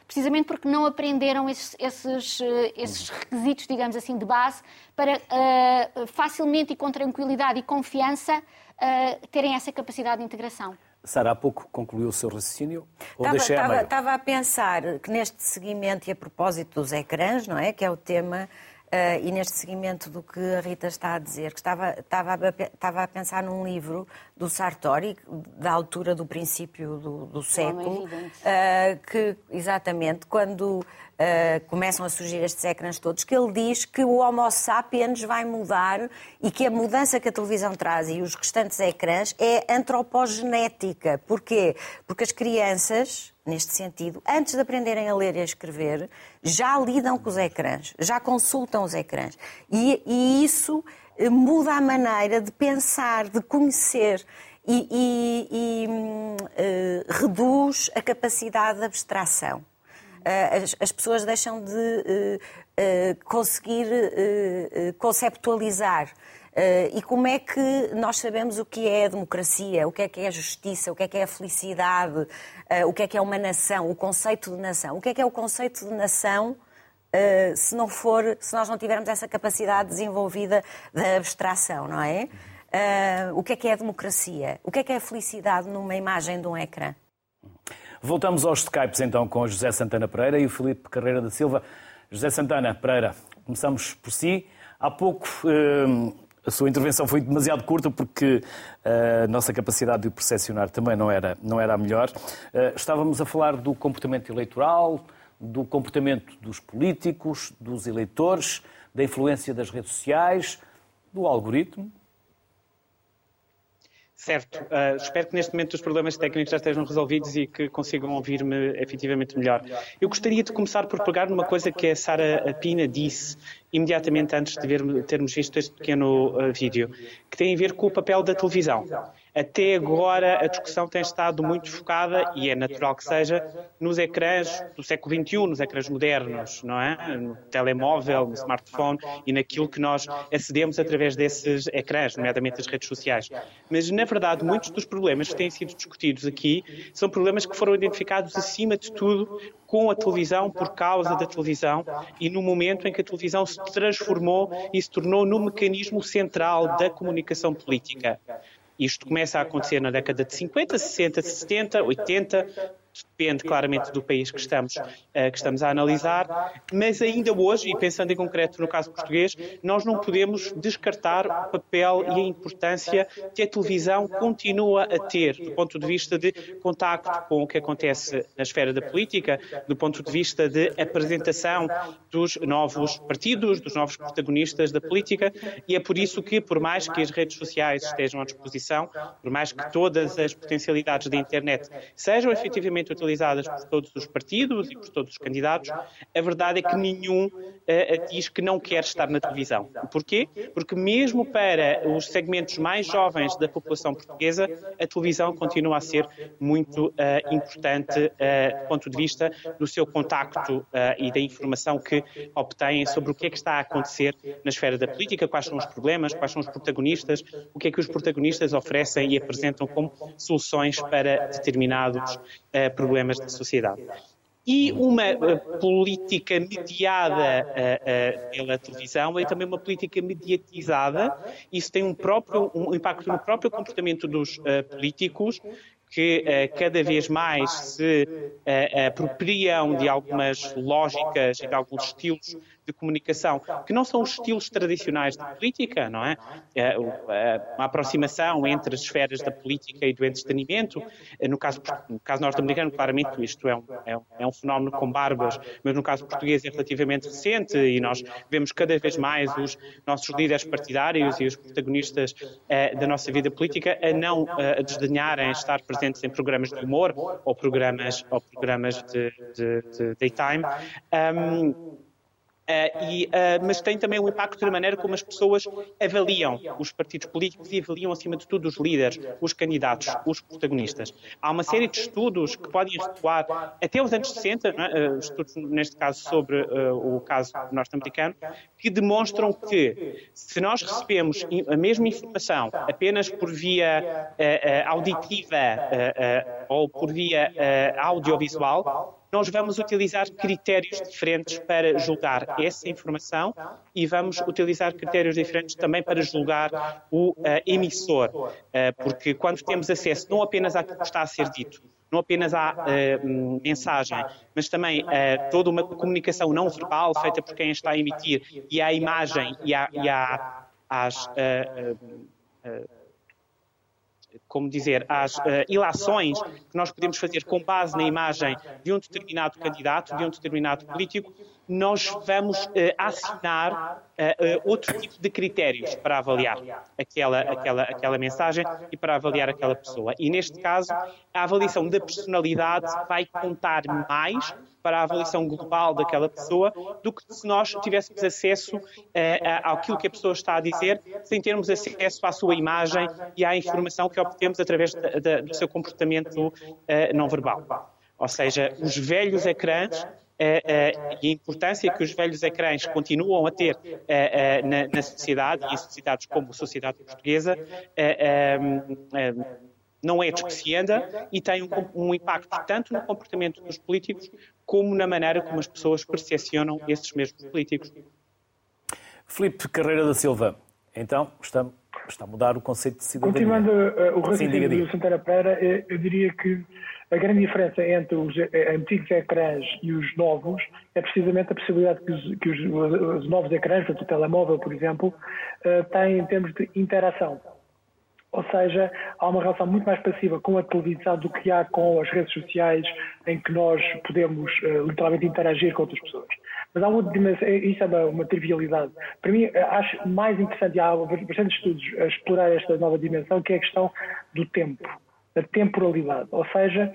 precisamente porque não aprenderam esses, esses, eh, esses requisitos, digamos assim, de base para eh, facilmente e com tranquilidade e confiança eh, terem essa capacidade de integração. Sara, há pouco concluiu o seu raciocínio? Ou deixei a Estava, estava a pensar que neste seguimento e a propósito dos ecrãs, não é? Que é o tema, eh, e neste seguimento do que a Rita está a dizer, que estava, estava, a, estava a pensar num livro do Sartori, da altura do princípio do, do século, eh, que, exatamente, quando eh, começam a surgir estes ecrãs todos, que ele diz que o Homo sapiens vai mudar e que a mudança que a televisão traz e os restantes ecrãs é antropogenética. Porquê? Porque as crianças, neste sentido, antes de aprenderem a ler e a escrever, já lidam com os ecrãs, já consultam os ecrãs. E, e isso eh, muda a maneira de pensar, de conhecer. E, e- e, eh, reduz a capacidade de abstração. As, as pessoas deixam de conseguir conceptualizar. Uh, e como é que nós sabemos o que é a democracia, o que é que é a justiça, o que é que é a felicidade, uh, o que é que é uma nação, o conceito de nação? O que é que é o conceito de nação uh, se não for, se nós não tivermos essa capacidade desenvolvida da abstração, não é? o que é que é a democracia? O que é que é a felicidade numa imagem de um ecrã? Voltamos aos Skypes então com José Santana Pereira e o Filipe Carreira da Silva. José Santana Pereira, começamos por si. Há pouco a sua intervenção foi demasiado curta porque eh, a nossa capacidade de percepcionar também não era, não era a melhor. Eh, estávamos a falar do comportamento eleitoral, do comportamento dos políticos, dos eleitores, da influência das redes sociais, do algoritmo. Certo. Uh, espero que neste momento os problemas técnicos já estejam resolvidos e que consigam ouvir-me efetivamente melhor. Eu gostaria de começar por pegar numa coisa que a Sara Pina disse imediatamente antes de ver, termos visto este pequeno uh, vídeo, que tem a ver com o papel da televisão. Até agora a discussão tem estado muito focada, e é natural que seja, nos ecrãs do século XXI, nos ecrãs modernos, não é? No telemóvel, no smartphone e naquilo que nós acedemos através desses ecrãs, nomeadamente as redes sociais. Mas, na verdade, muitos dos problemas que têm sido discutidos aqui são problemas que foram identificados, acima de tudo, com a televisão, por causa da televisão e no momento em que a televisão se transformou e se tornou no mecanismo central da comunicação política. Isto começa a acontecer na década de 50, 60, 70, 80, depende claramente do país que estamos, uh, que estamos a analisar, mas ainda hoje, e pensando em concreto no caso português, nós não podemos descartar o papel e a importância que a televisão continua a ter, do ponto de vista de contacto com o que acontece na esfera da política, do ponto de vista de apresentação dos novos partidos, dos novos protagonistas da política, e é por isso que, por mais que as redes sociais estejam à disposição, por mais que todas as potencialidades da internet sejam efetivamente amplamente utilizadas por todos os partidos e por todos os candidatos, a verdade é que nenhum uh, diz que não quer estar na televisão. Porquê? Porque mesmo para os segmentos mais jovens da população portuguesa, a televisão continua a ser muito uh, importante uh, do ponto de vista do seu contacto e da informação que obtêm sobre o que é que está a acontecer na esfera da política, quais são os problemas, quais são os protagonistas, o que é que os protagonistas oferecem e apresentam como soluções para determinados problemas da sociedade. E uma uh, política mediada uh, uh, pela televisão é também uma política mediatizada. Isso tem um, próprio, um impacto no próprio comportamento dos políticos, que cada vez mais se apropriam de algumas lógicas e de alguns estilos de comunicação, que não são os estilos tradicionais de política, não é? é uma aproximação entre as esferas da política e do entretenimento. No caso, no caso norte-americano, claramente isto é um, é, um, é um fenómeno com barbas, mas no caso português é relativamente recente e nós vemos cada vez mais os nossos líderes partidários e os protagonistas uh, da nossa vida política a não uh, desdenharem estar presentes em programas de humor ou programas, ou programas de, de, de daytime. Um, Uh, e, uh, mas tem também um impacto na maneira como as pessoas avaliam os partidos políticos e avaliam, acima de tudo, os líderes, os candidatos, os protagonistas. Há uma série de estudos que podem recuar até os anos 60, uh, estudos, neste caso, sobre o caso norte-americano, que demonstram que se nós recebemos a mesma informação apenas por via auditiva ou por via audiovisual, nós vamos utilizar critérios diferentes para julgar essa informação e vamos utilizar critérios diferentes também para julgar o uh, emissor, uh, porque quando temos acesso não apenas àquilo que está a ser dito, não apenas à uh, mensagem, mas também a toda uma comunicação não verbal feita por quem está a emitir e à imagem e, à, e à, às como dizer, às uh, ilações que nós podemos fazer com base na imagem de um determinado candidato, de um determinado político, nós vamos uh, assinar uh, outro tipo de critérios para avaliar aquela, aquela, aquela mensagem e para avaliar aquela pessoa. E neste caso, a avaliação da personalidade vai contar mais para a avaliação global daquela pessoa do que se nós tivéssemos acesso uh, àquilo que a pessoa está a dizer, sem termos acesso à sua imagem e à informação que obtemos através do seu comportamento uh, não verbal. Ou seja, os velhos ecrãs e a importância que os velhos ecrãs continuam a ter na sociedade e em sociedades como a sociedade portuguesa não é despreciada e tem um, um, impacto tanto no comportamento dos políticos como na maneira como as pessoas percepcionam esses mesmos políticos. Filipe Carreira da Silva, então está, está a mudar o conceito de cidadania. Continuando uh, o raciocínio do Santana Pereira, eu, eu diria que a grande diferença entre os eh, antigos ecrãs e os novos é precisamente a possibilidade que os, que os, os novos ecrãs, o telemóvel, por exemplo, uh, têm em termos de interação. Ou seja, há uma relação muito mais passiva com a televisão do que há com as redes sociais, em que nós podemos uh, literalmente interagir com outras pessoas. Mas há outra dimensão, isso é uma, uma, trivialidade. Para mim, eh, acho mais interessante, e há bastantes estudos a explorar esta nova dimensão, que é a questão do tempo, da temporalidade. Ou seja,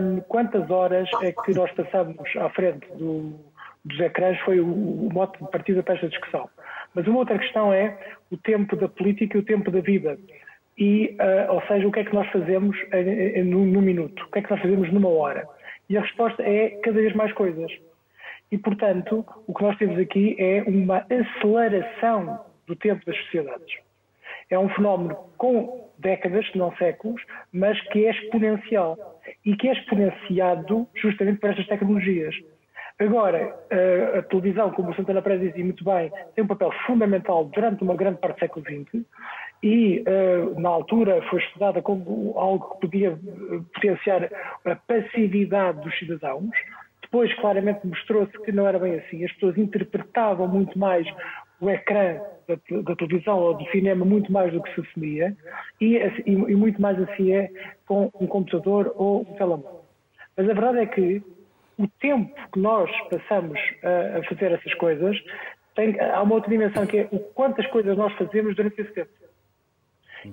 um, quantas horas é que nós passamos à frente do, dos ecrãs foi o, o mote de partida para esta discussão. Mas uma outra questão é o tempo da política e o tempo da vida e, uh, ou seja, o que é que nós fazemos num, num minuto, o que é que nós fazemos numa hora. E a resposta é cada vez mais coisas. E, portanto, o que nós temos aqui é uma aceleração do tempo das sociedades. É um fenómeno com décadas, se não séculos, mas que é exponencial. E que é exponenciado justamente por estas tecnologias. Agora, a, televisão, como o Santana Pérez dizia muito bem, tem um papel fundamental durante uma grande parte do século XX e, uh, na altura, foi estudada como algo que podia eh, potenciar a passividade dos cidadãos. Depois, claramente, mostrou-se que não era bem assim. As pessoas interpretavam muito mais o ecrã da, da, televisão ou do cinema muito mais do que se assumia e, e, e, muito mais assim é com um computador ou um telemóvel. Mas a verdade é que o tempo que nós passamos a, a fazer essas coisas tem, há uma outra dimensão que é o quantas coisas nós fazemos durante esse tempo.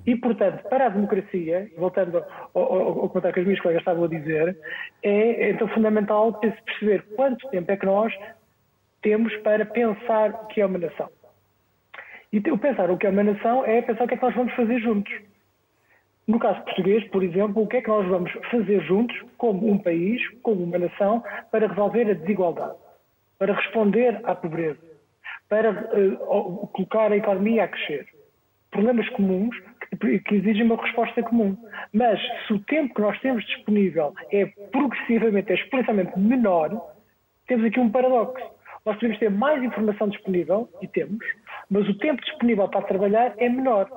E, portanto, para a democracia, voltando ao, ao, ao comentário que as minhas colegas estavam a dizer, é então fundamental perceber quanto tempo é que nós temos para pensar o que é uma nação. E o pensar o que é uma nação é pensar o que é que nós vamos fazer juntos. No caso português, por exemplo, o que é que nós vamos fazer juntos, como um país, como uma nação, para resolver a desigualdade, para responder à pobreza, para uh, colocar a economia a crescer. Problemas comuns que exigem uma resposta comum. Mas se o tempo que nós temos disponível é progressivamente, é exponencialmente menor, temos aqui um paradoxo. Nós podemos ter mais informação disponível, e temos, mas o tempo disponível para trabalhar é menor.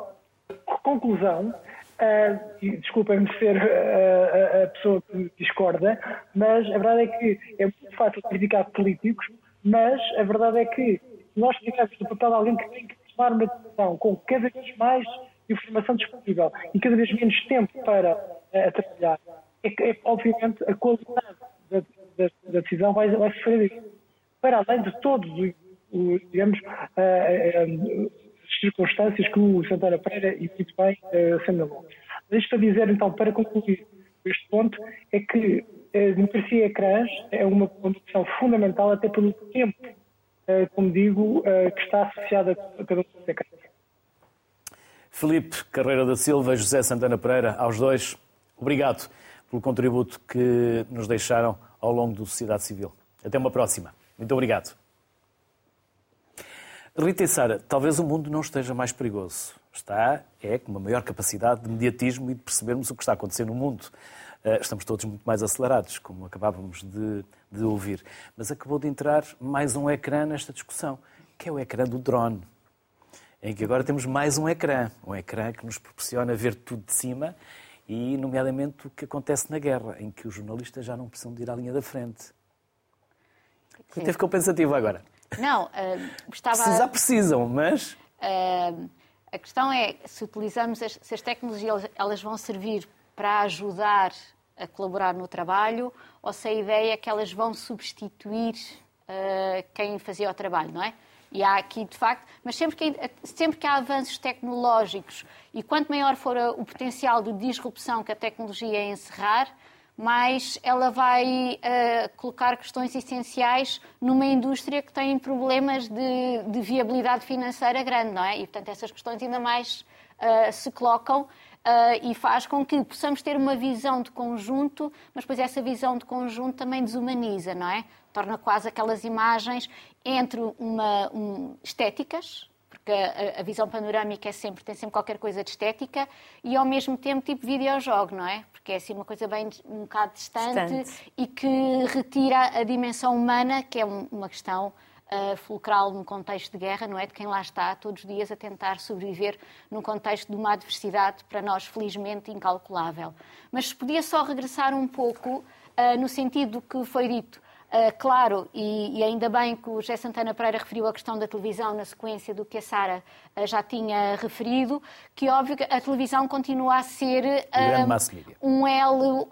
Conclusão, uh, desculpem-me ser uh, a pessoa que discorda, mas a verdade é que é muito fácil criticar políticos, mas a verdade é que nós estivermos no papel alguém que tem que tomar uma decisão com cada vez mais informação disponível e cada vez menos tempo para uh, trabalhar, é que, é, obviamente, a qualidade da, da, da decisão vai, vai sofrer Para além de todos os, digamos, uh, uh, circunstâncias que o Santana Pereira e muito bem uh, assinalou. Mas isto a dizer, então, para concluir este ponto, é que a democracia ecrãs é uma condição fundamental até pelo tempo, como digo, que está associado a cada um dos ecrãs. Felipe Carreira da Silva, José Santana Pereira, aos dois, obrigado pelo contributo que nos deixaram ao longo do Sociedade Civil. Até uma próxima. Muito obrigado. Rita e Sara, talvez o mundo não esteja mais perigoso. Está, é, com uma maior capacidade de mediatismo e de percebermos o que está a acontecer no mundo. Eh, estamos todos muito mais acelerados, como acabávamos de, de ouvir. Mas acabou de entrar mais um ecrã nesta discussão, que é o ecrã do drone em que agora temos mais um ecrã, um ecrã que nos proporciona ver tudo de cima e, nomeadamente, o que acontece na guerra, em que os jornalistas já não precisam de ir à linha da frente. Até ficou pensativo agora. Não, uh, estava... Precisar precisam, mas... Uh, a questão é, se utilizamos, as, se as tecnologias elas vão servir para ajudar a colaborar no trabalho ou se a ideia é que elas vão substituir uh, quem fazia o trabalho, não é? E há aqui, de facto, mas sempre que, sempre que há avanços tecnológicos e quanto maior for o potencial de disrupção que a tecnologia encerrar, mais ela vai uh, colocar questões essenciais numa indústria que tem problemas de, de, viabilidade financeira grande, não é? E, portanto, essas questões ainda mais uh, se colocam. Uh, e faz com que possamos ter uma visão de conjunto, mas depois essa visão de conjunto também desumaniza, não é? Torna quase aquelas imagens entre uma, um, estéticas, porque a, a, visão panorâmica é sempre, tem sempre qualquer coisa de estética, e ao mesmo tempo tipo videojogo, não é? Porque é assim uma coisa bem um bocado distante, distante. e que retira a dimensão humana, que é um, uma questão uh, fulcral num contexto de guerra, não é? De quem lá está todos os dias a tentar sobreviver num contexto de uma adversidade para nós, felizmente, incalculável. Mas se podia só regressar um pouco uh, no sentido do que foi dito. Uh, claro, e, e, ainda bem que o José Santana Pereira referiu a questão da televisão na sequência do que a Sara uh, já tinha referido, que óbvio que a televisão continua a ser uh, um elo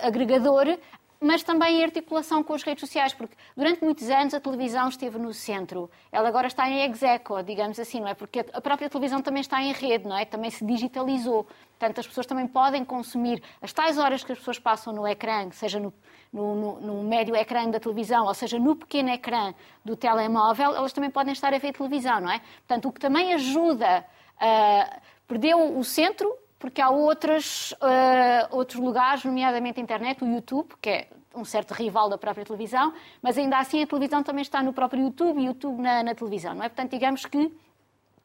agregador, mas também em articulação com as redes sociais, porque durante muitos anos a televisão esteve no centro. Ela agora está em execo, digamos assim, não é? Porque a própria televisão também está em rede, não é? Também se digitalizou. Portanto, as pessoas também podem consumir as tais horas que as pessoas passam no ecrã, seja no, no, no, no médio ecrã da televisão, ou seja, no pequeno ecrã do telemóvel, elas também podem estar a ver televisão, não é? Portanto, o que também ajuda a... Perdeu o centro, porque há outros, uh, outros lugares, nomeadamente a internet, o YouTube, que é um certo rival da própria televisão, mas ainda assim a televisão também está no próprio YouTube e o YouTube na, na televisão, não é? Portanto, digamos que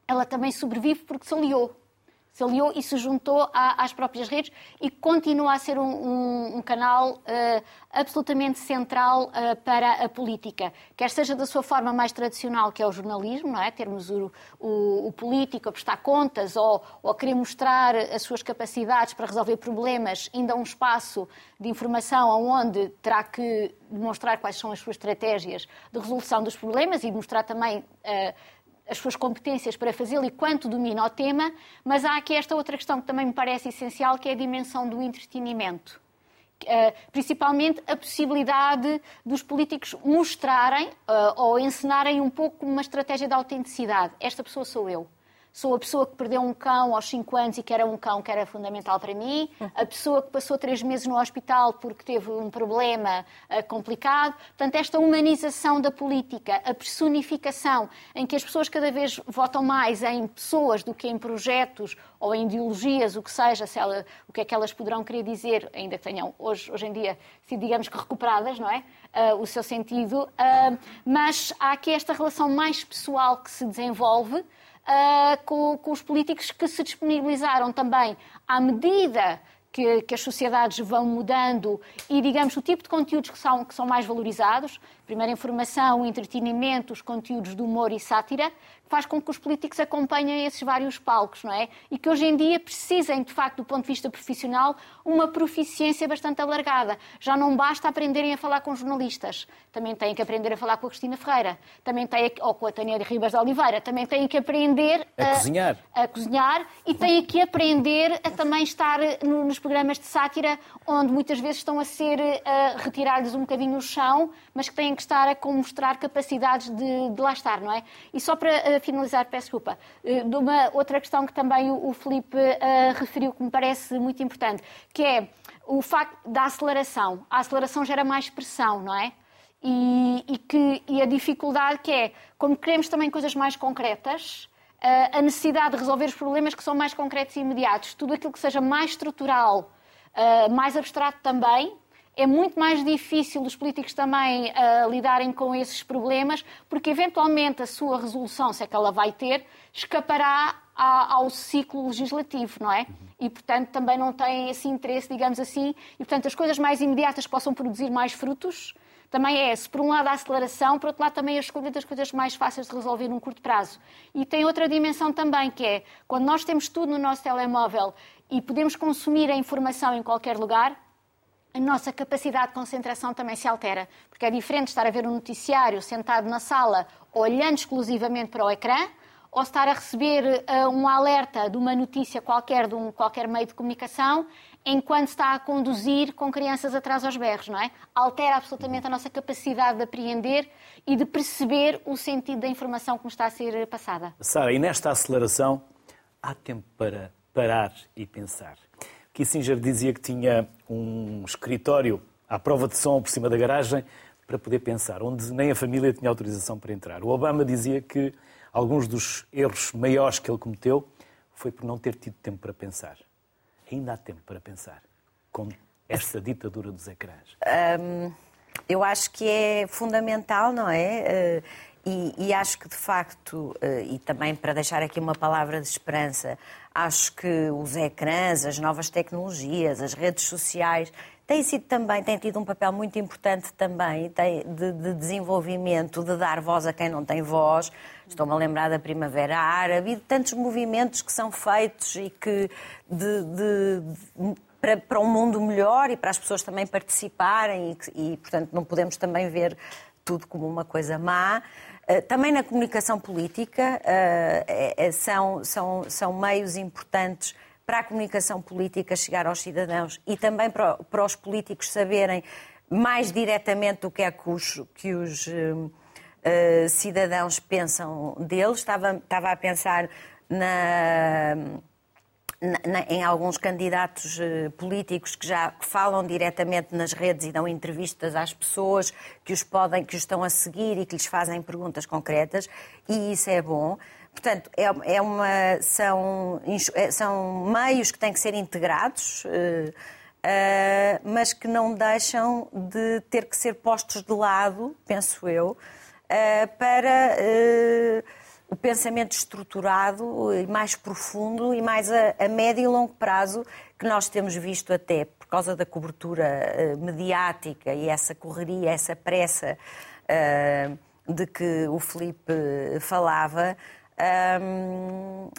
ela também sobrevive porque se aliou se aliou e se juntou às próprias redes e continua a ser um, um, um canal uh, absolutamente central uh, para a política, quer seja da sua forma mais tradicional, que é o jornalismo, não é? termos o, o, o político a prestar contas ou, ou a querer mostrar as suas capacidades para resolver problemas, ainda um espaço de informação onde terá que demonstrar quais são as suas estratégias de resolução dos problemas e mostrar também uh, as suas competências para fazê-lo e quanto domina o tema, mas há aqui esta outra questão que também me parece essencial, que é a dimensão do entretenimento. Uh, principalmente a possibilidade dos políticos mostrarem uh, ou encenarem um pouco uma estratégia de autenticidade. Esta pessoa sou eu. Sou a pessoa que perdeu um cão aos 5 anos e que era um cão que era fundamental para mim, a pessoa que passou três meses no hospital porque teve um problema uh, complicado. Portanto, esta humanização da política, a personificação, em que as pessoas cada vez votam mais em pessoas do que em projetos ou em ideologias, o que seja, se ela, o que é que elas poderão querer dizer, ainda que tenham hoje, hoje em dia sido, digamos que, recuperadas, não é? Uh, o seu sentido. Uh, mas há aqui esta relação mais pessoal que se desenvolve uh, com, com os políticos que se disponibilizaram também à medida que, que, as sociedades vão mudando e, digamos, o tipo de conteúdos que são, que são mais valorizados, primeiro informação, entretenimento, os conteúdos de humor e sátira, faz com que os políticos acompanhem esses vários palcos, não é? E que hoje em dia precisem, de facto, do ponto de vista profissional, uma proficiência bastante alargada. Já não basta aprenderem a falar com jornalistas, também têm que aprender a falar com a Cristina Ferreira, também têm, ou com a Tânia de Ribas de Oliveira, também têm que aprender a, a cozinhar. A cozinhar e têm que aprender a também estar nos programas de sátira, onde muitas vezes estão a ser uh, retirados um bocadinho o chão, mas que têm que estar a mostrar capacidades de, de lá estar, não é? E só para uh, finalizar, peço desculpa, uh, de uma outra questão que também o, uh, referiu, que me parece muito importante, que é o facto da aceleração. A aceleração gera mais pressão, não é? E, e, que, e a dificuldade que é, como queremos também coisas mais concretas, a necessidade de resolver os problemas que são mais concretos e imediatos, tudo aquilo que seja mais estrutural, mais abstrato também, é muito mais difícil os políticos também uh, lidarem com esses problemas, porque eventualmente a sua resolução, se é que ela vai ter, escapará a, ao ciclo legislativo, não é? E, portanto, também não têm esse interesse, digamos assim, e, portanto, as coisas mais imediatas que possam produzir mais frutos, também é esse. Por um lado, a aceleração, por outro lado, também a escolha das coisas mais fáceis de resolver num curto prazo. E tem outra dimensão também, que é quando nós temos tudo no nosso telemóvel e podemos consumir a informação em qualquer lugar, a nossa capacidade de concentração também se altera. Porque é diferente estar a ver um noticiário sentado na sala, olhando exclusivamente para o ecrã, ou estar a receber uh, um alerta de uma notícia qualquer, de um qualquer meio de comunicação, enquanto está a conduzir com crianças atrás aos berros, não é? Altera absolutamente a nossa capacidade de apreender e de perceber o sentido da informação que nos está a ser passada. Sara, e nesta aceleração há tempo para parar e pensar. Kissinger dizia que tinha um escritório à prova de som por cima da garagem para poder pensar, onde nem a família tinha autorização para entrar. O Obama dizia que alguns dos erros maiores que ele cometeu foi por não ter tido tempo para pensar. Ainda há tempo para pensar com esta ditadura dos ecrãs? Um, eu acho que é fundamental, não é? Uh, e, e, acho que, de facto, uh, e também para deixar aqui uma palavra de esperança, acho que os ecrãs, as novas tecnologias, as redes sociais têm sido também, têm tido um papel muito importante também de, de desenvolvimento, de dar voz a quem não tem voz. Estou-me a lembrar da Primavera Árabe e de tantos movimentos que são feitos e que de, de, para, para um mundo melhor e para as pessoas também participarem e, e, portanto, não podemos também ver tudo como uma coisa má. Eh, também na comunicação política eh, é, é, são, são, são meios importantes para a comunicação política chegar aos cidadãos e também para, para os políticos saberem mais diretamente o que é que os, que os uh, cidadãos pensam deles. Estava, estava a pensar na, na, em alguns candidatos uh, políticos que já falam diretamente nas redes e dão entrevistas às pessoas que os podem, que os estão a seguir e que lhes fazem perguntas concretas, e isso é bom. Portanto, é, é uma, são, é, são meios que têm que ser integrados, uh, uh, mas que não deixam de ter que ser postos de lado, penso eu, uh, para o pensamento estruturado e mais profundo e mais a, a, médio e longo prazo que nós temos visto até por causa da cobertura mediática e essa correria, essa pressa de que o Felipe falava um,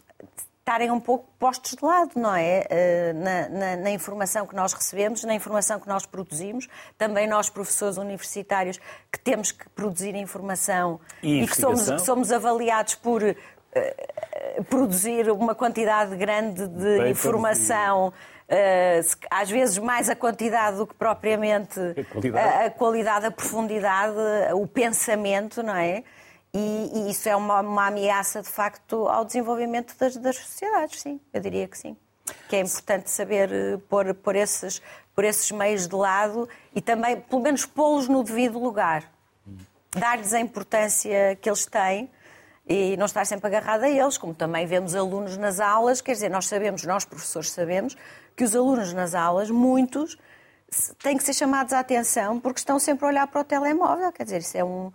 estarem um pouco postos de lado, não é? Uh, na, na, na, informação que nós recebemos, na informação que nós produzimos, também nós, professores universitários, que temos que produzir informação e, e que, somos, que somos avaliados por uh, produzir uma quantidade grande de Bem informação. Uh, às vezes mais a quantidade do que propriamente a qualidade. A, a qualidade, a profundidade, o pensamento, não é? E, e isso é uma, uma, ameaça, de facto, ao desenvolvimento das, das, sociedades, sim, eu diria que sim. Que é importante saber uh, pôr, pôr, esses, pôr esses meios de lado e também, pelo menos, pô-los no devido lugar. Dar-lhes a importância que eles têm e não estar sempre agarrado a eles, como também vemos alunos nas aulas, quer dizer, nós sabemos, nós professores sabemos, que os alunos nas aulas, muitos, têm que ser chamados à atenção porque estão sempre a olhar para o telemóvel, quer dizer, isso é um,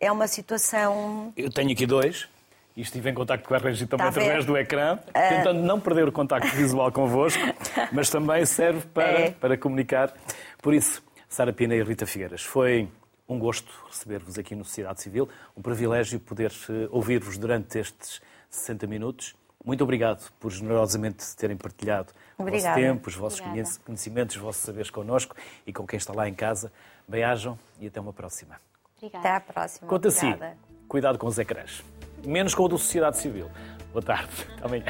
é uma situação. Eu tenho aqui dois. E estive em contato com a Regi também através do ecrã, uh... tentando não perder o contacto visual convosco, mas também serve para, é. para comunicar. Por isso, Sara Pina e Rita Figueiras, foi um gosto receber-vos aqui no Sociedade Civil, um privilégio poder eh, ouvir-vos durante estes 60 minutos. Muito obrigado por generosamente terem partilhado Obrigada. o vosso tempo, os vossos Obrigada. conhecimentos, os vossos saberes connosco e com quem está lá em casa. Bem-ajam e até uma próxima. Obrigada. Até à próxima. Conta assim, cuidado com os ecrãs. Menos com o da sociedade civil. Boa tarde. Até amanhã.